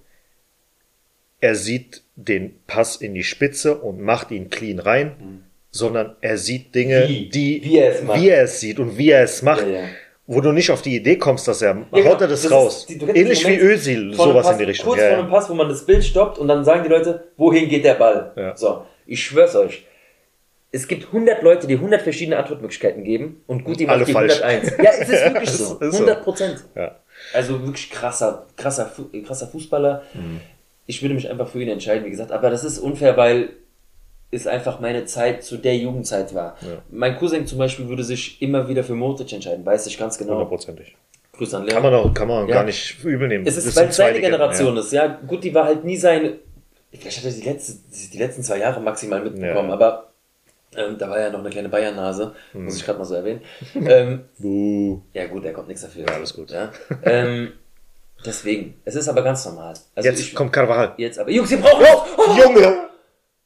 er sieht den Pass in die Spitze und macht ihn clean rein, sondern er sieht Dinge, Wie? die, Wie er es macht. wie er es sieht und wie er es macht, Ja, ja. wo du nicht auf die Idee kommst, dass er, Ja, genau. haut er das, ist raus. die- Ähnlich wie Özil, sowas Pass, in die Richtung. Kurz vor einem Pass, wo man das Bild stoppt und dann sagen die Leute, wohin geht der Ball? So, ich schwör's euch. Es gibt 100 Leute, die 100 verschiedene Antwortmöglichkeiten geben und macht Alle die falsch. 101. Ja, es ist wirklich so. ist so. 100 Prozent. Also wirklich krasser, krasser, krasser Fußballer. Mhm. Ich würde mich einfach für ihn entscheiden, wie gesagt. Aber das ist unfair, weil es einfach meine Zeit zu der Jugendzeit war. Mein Cousin zum Beispiel würde sich immer wieder für Modric entscheiden, weiß ich ganz genau. Hundertprozentig. Grüße an Lea. Kann man auch, kann man Ja. gar nicht übel nehmen. Es ist, weil es seine Generation ja. ist. Ja, gut, die war halt nie sein. Vielleicht hat er die, letzte, die letzten zwei Jahre maximal mitbekommen, Ja. aber ähm, da war ja noch eine kleine Bayern-Nase, Hm. muss ich gerade mal so erwähnen. ähm, Buh. ja, gut, der kommt nichts dafür. Ja, alles gut. Ja? Ähm, deswegen, es ist aber ganz normal. Also Jetzt ich, kommt Carvajal. Jetzt aber. Jungs, wir brauchen noch! Oh! Junge!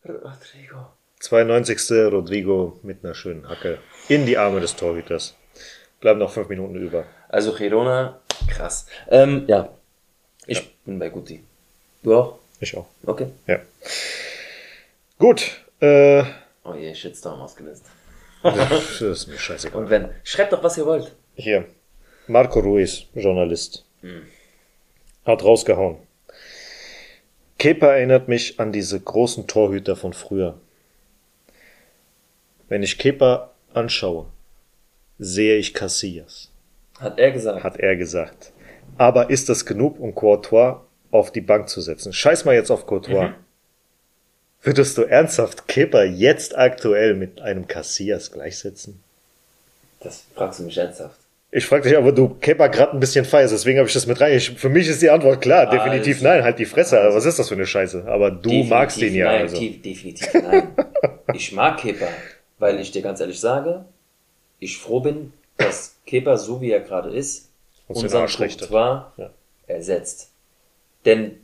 Rodrigo. 92. Rodrigo mit einer schönen Hacke in die Arme des Torhüters. Bleiben noch fünf Minuten über. Also Girona, krass. Ähm, ja, ich bin bei Guti. Du auch? Ich auch. Okay. Ja. Gut. Äh, Oh je, Shitstorm ausgelöst. das ist mir scheißegal. Und wenn, schreibt doch, was ihr wollt. Hier. Marco Ruiz, Journalist. Hat rausgehauen. Kepa erinnert mich an diese großen Torhüter von früher. Wenn ich Kepa anschaue, sehe ich Casillas, Hat er gesagt. hat er gesagt. Aber ist das genug, um Courtois auf die Bank zu setzen? Scheiß mal jetzt auf Courtois. Würdest du ernsthaft Kepa jetzt aktuell mit einem Casillas gleichsetzen? Das fragst du mich ernsthaft. Ich frage dich, aber du Kepa gerade ein bisschen feierst, deswegen habe ich das mit rein. Ich, für mich ist die Antwort klar, definitiv Also- nein, halt die Fresse. Aber was ist das für eine Scheiße? Aber du Definitiv magst ihn ja. Nein, also. definitiv nein. Ich mag Kepa, weil ich dir ganz ehrlich sage, ich froh bin, dass Kepa, so wie er gerade ist, Uns den unseren Ja. ersetzt. Denn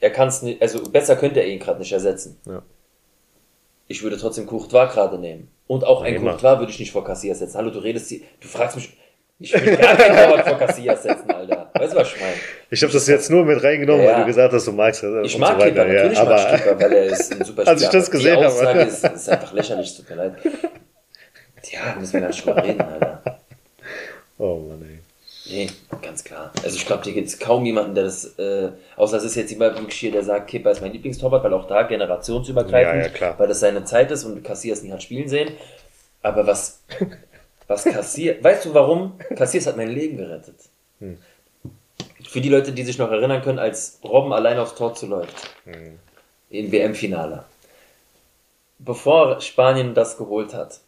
er kann es nicht, also besser könnte er ihn gerade nicht ersetzen. Ja. Ich würde trotzdem Courtois gerade nehmen. Und auch ein. Courtois würde ich nicht vor Casillas setzen. Hallo, du redest du fragst mich, ich will gar keinen Torwart vor Casillas setzen, Alter. Weißt du, was ich meine? Ich habe das jetzt nur mit reingenommen, Ja. weil du gesagt hast, du magst es. Ich mag so natürlich ja, mag aber ich Kepa, weil er ist ein super Spieler. Als ich das gesehen die habe. Aussage ist, ist einfach lächerlich, tut mir leid. Ja, müssen wir gar nicht drüber reden, Alter. Oh Mann, ey. Nee, ganz klar. Also ich glaube, hier gibt es kaum jemanden, der das, äh, außer es ist jetzt jemand wirklich hier, der sagt, Kepa ist mein Lieblingstorwart, weil auch da generationsübergreifend, Ja, ja, klar. weil das seine Zeit ist und Cassias nie hat spielen sehen. Aber was, was Cassias, weißt du warum? Cassias hat mein Leben gerettet. Hm. Für die Leute, die sich noch erinnern können, als Robben allein aufs Tor zuläuft. Hm. Im WM-Finale. Bevor Spanien das geholt hat,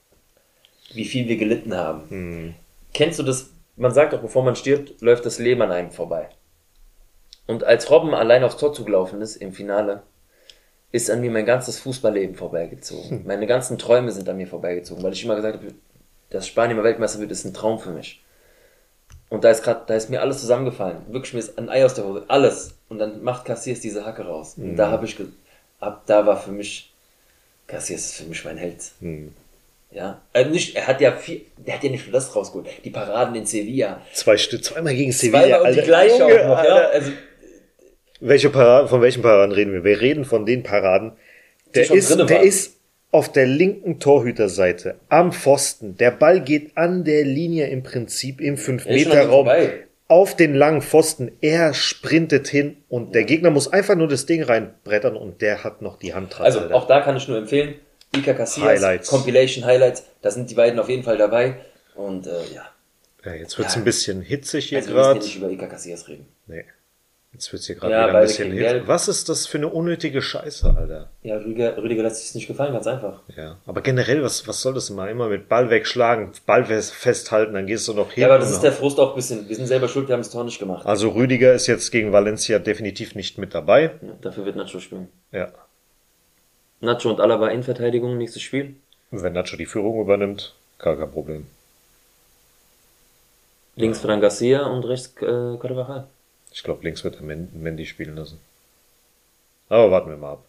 wie viel wir gelitten haben. Hm. Kennst du das? Man sagt doch, bevor man stirbt, läuft das Leben an einem vorbei. Und als Robben allein aufs Tor zugelaufen ist im Finale, ist an mir mein ganzes Fußballleben vorbeigezogen. Meine ganzen Träume sind an mir vorbeigezogen, weil ich immer gesagt habe, dass Spanien mal Weltmeister wird, ist ein Traum für mich. Und da ist gerade, da ist mir alles zusammengefallen. Wirklich mir ist ein Ei aus der Hose, alles. Und dann macht Cassiers diese Hacke raus. Und da habe ich, ab da war für mich Cassias ist für mich mein Held. Hm. Ja, also nicht, er hat ja viel, der hat ja nicht nur das rausgeholt. Die Paraden in Sevilla. Zwei Stück, zweimal gegen Sevilla. Zweimal und die Alter. gleiche Junge, auch noch, ja. Also, Welche Paraden, von welchen Paraden reden wir? Wir reden von den Paraden. Der, ist, der ist auf der linken Torhüterseite am Pfosten. Der Ball geht an der Linie im Prinzip im Er ist schon an ihm 5-Meter-Raum vorbei. auf den langen Pfosten. Er sprintet hin und der Gegner muss einfach nur das Ding reinbrettern und der hat noch die Hand dran. Also Alter. auch da kann ich nur empfehlen, Ika Casillas, Highlights. Compilation Highlights, da sind die beiden auf jeden Fall dabei. Und äh, ja, ja, jetzt wird's Ja. ein bisschen hitzig hier also wir müssen gerade. ja nicht über Ika Casillas reden. Nee. Jetzt wird's hier gerade Ja, wieder ein bisschen. Geld. Was ist das für eine unnötige Scheiße, Alter? Ja, Rüdiger, Rüdiger lässt sich nicht gefallen, ganz einfach. Ja, aber generell, was, was soll das immer? Immer mit Ball wegschlagen, Ball fest- festhalten, dann gehst du noch hin. Ja, aber das ist der Frust auch ein bisschen. Wir sind selber schuld, wir haben das Tor nicht gemacht. also Rüdiger ist jetzt gegen Valencia definitiv nicht mit dabei. Ja, dafür wird Nacho spielen. Ja. Nacho und Alaba Innenverteidigung, nächstes Spiel. Wenn Nacho die Führung übernimmt, gar kein Problem. Links Fran Garcia und rechts äh, Carvajal. Ich glaube, links wird er Men- Mendy spielen lassen. Aber warten wir mal ab.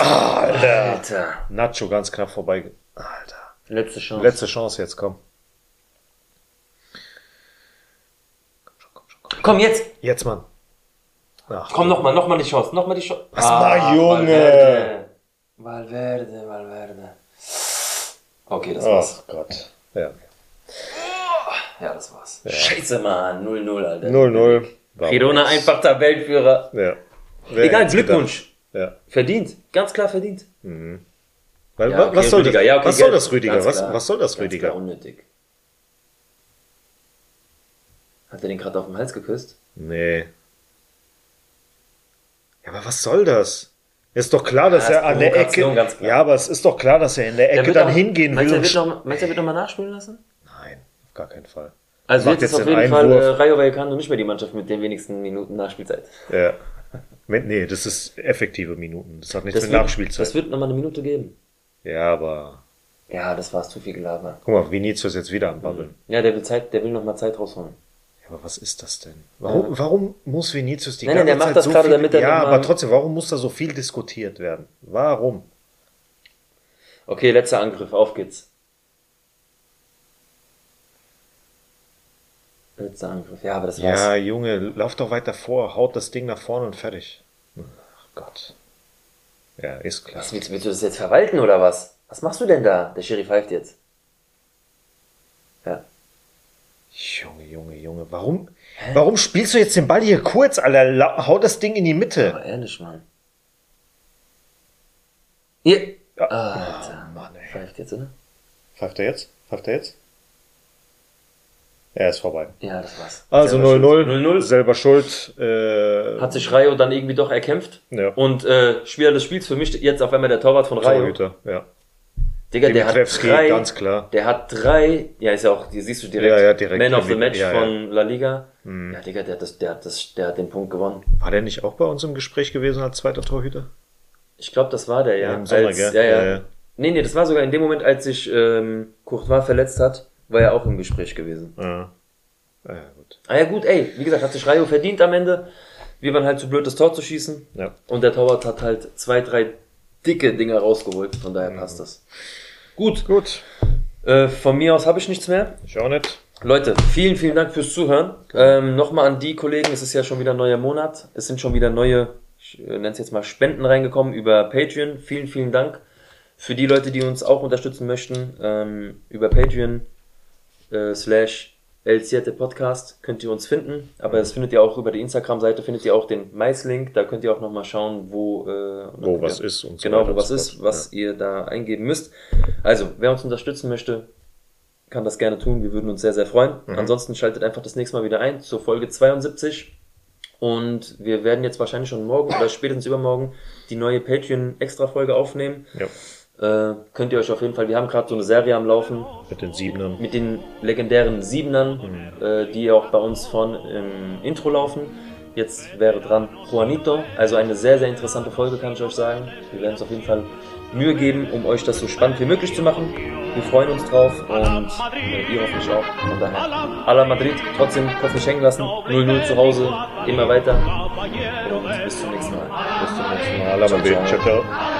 Alter! Alter. Nacho ganz knapp vorbei. Alter. Letzte Chance. Letzte Chance jetzt, komm. Komm schon, komm schon, komm. Komm jetzt! Jetzt, Mann. Ach, Komm nochmal, nochmal die Chance, nochmal die Chance. Was mal, Junge? Valverde. Valverde, Valverde. Okay, das war's. Ach Gott. Ja. Ja, das war's. Scheiße, Mann. 0-0, Alter. 0-0. War Girona einfach Tabellenführer. Ja. Wer Egal, Glückwunsch. gedacht? Verdient. Ganz klar verdient. Ja. Weil, Ja, wa- okay, was soll das, Ja, okay, was soll das Rüdiger? Was, soll das Ganz Rüdiger? Klar unnötig. Hat er den gerade auf den Hals geküsst? Nee. Ja, aber was soll das? Ist doch klar, dass Ja, er an der Ecke. ganz klar. Ja, aber es ist doch klar, dass er in der Ecke dann auch- hingehen meinst, will. Er wird meinst du, er wird nochmal nachspielen lassen? Nein, auf gar keinen Fall. Also Macht jetzt ist jetzt auf den jeden Fall äh, Rayo Vallecano nicht mehr die Mannschaft mit den wenigsten Minuten Nachspielzeit. Ja. Nee, das ist effektive Minuten. Das hat nichts Das mit wird, Nachspielzeit. das wird nochmal eine Minute geben. ja, aber Ja, das war's, zu viel Gelaber. guck mal, Vinicius jetzt wieder am Babbeln. Ja, der will Zeit, der will nochmal Zeit rausholen. Ja, aber was ist das denn? Warum, warum muss Vinicius die Nein, nein, ganze der macht Zeit das so gerade, viel, damit er Ja, aber trotzdem, warum muss da so viel diskutiert werden? Warum? Okay, letzter Angriff, auf geht's. Angriff, ja, aber das war's. Ja, Junge, lauf doch weiter vor, haut das Ding nach vorne und fertig. Ach Gott. Ja, ist klar. Was, willst, willst du das jetzt verwalten oder was? Was machst du denn da? Der Schiri pfeift jetzt. Ja. Junge, Junge, Junge, warum, warum spielst du jetzt den Ball hier kurz, Alter? Hau das Ding in die Mitte. Aber ehrlich, Mann. Hier. Ja. Alter. Oh, Mann, ey. Pfeift jetzt, oder? Pfeift er jetzt? Pfeift er jetzt? Er ist vorbei. Ja, das war's. Also Selber 0-0. schuld. 0-0. Selber schuld. Äh, Hat sich Rayo dann irgendwie doch erkämpft. Ja. Und äh, Spieler des Spiels für mich jetzt auf einmal der Torwart von Rayo. Torhüter, ja. Digga, der hat drei, ganz klar. Der hat drei, ja, ist ja auch, die siehst du direkt, Ja, ja, direkt. Man of the Match Ja, ja. von La Liga. Ja, Digga, der hat, das, der, hat das, der hat den Punkt gewonnen. War der nicht auch bei uns im Gespräch gewesen als zweiter Torhüter? Ich glaube, das war der, ja. Ja, im Sommer, als, gell? Ja, ja. Ja, ja. Nee, nee, das war sogar in dem Moment, als sich ähm, Courtois verletzt hat, war er auch im Gespräch gewesen. Ja. Ja, gut. Ah ja, gut, ey, wie gesagt, hat sich Rayo verdient am Ende. Wir waren halt zu blöd, das Tor zu schießen. Ja. Und der Torwart hat halt zwei, drei dicke Dinger rausgeholt. Von daher passt das. Gut, Gut. äh, von mir aus habe ich nichts mehr. Ich auch nicht. Leute, vielen, vielen Dank fürs Zuhören. Ähm, Nochmal an die Kollegen, es ist ja schon wieder ein neuer Monat. Es sind schon wieder neue, ich äh, nenne es jetzt mal Spenden reingekommen über Patreon. Vielen, vielen Dank. Für die Leute, die uns auch unterstützen möchten, ähm, über Patreon äh, slash El Siete Podcast könnt ihr uns finden. Aber das findet ihr auch über die Instagram-Seite, findet ihr auch den Mais-Link. Da könnt ihr auch nochmal schauen, wo, äh, Wo ja, was ist und so Genau, wo was so ist, was ihr da eingeben müsst. Also, wer uns unterstützen möchte, kann das gerne tun. Wir würden uns sehr, sehr freuen. Mhm. Ansonsten schaltet einfach das nächste Mal wieder ein zur Folge 72. Und wir werden jetzt wahrscheinlich schon morgen oder spätestens übermorgen die neue Patreon-Extra-Folge aufnehmen. Ja. Äh, könnt ihr euch auf jeden Fall, wir haben gerade so eine Serie am Laufen Mit den Siebenern. mit den legendären Siebenern, äh, die auch bei uns vorne im Intro laufen. Jetzt wäre dran Juanito, also eine sehr, sehr interessante Folge, kann ich euch sagen. Wir werden uns auf jeden Fall Mühe geben, um euch das so spannend wie möglich zu machen. Wir freuen uns drauf und äh, ihr hoffentlich auch. Von daher, à la Madrid, trotzdem Kopf nicht hängen lassen, 0-0 zu Hause, immer weiter und bis zum nächsten Mal. Bis zum nächsten Mal. Ciao, ciao. ciao.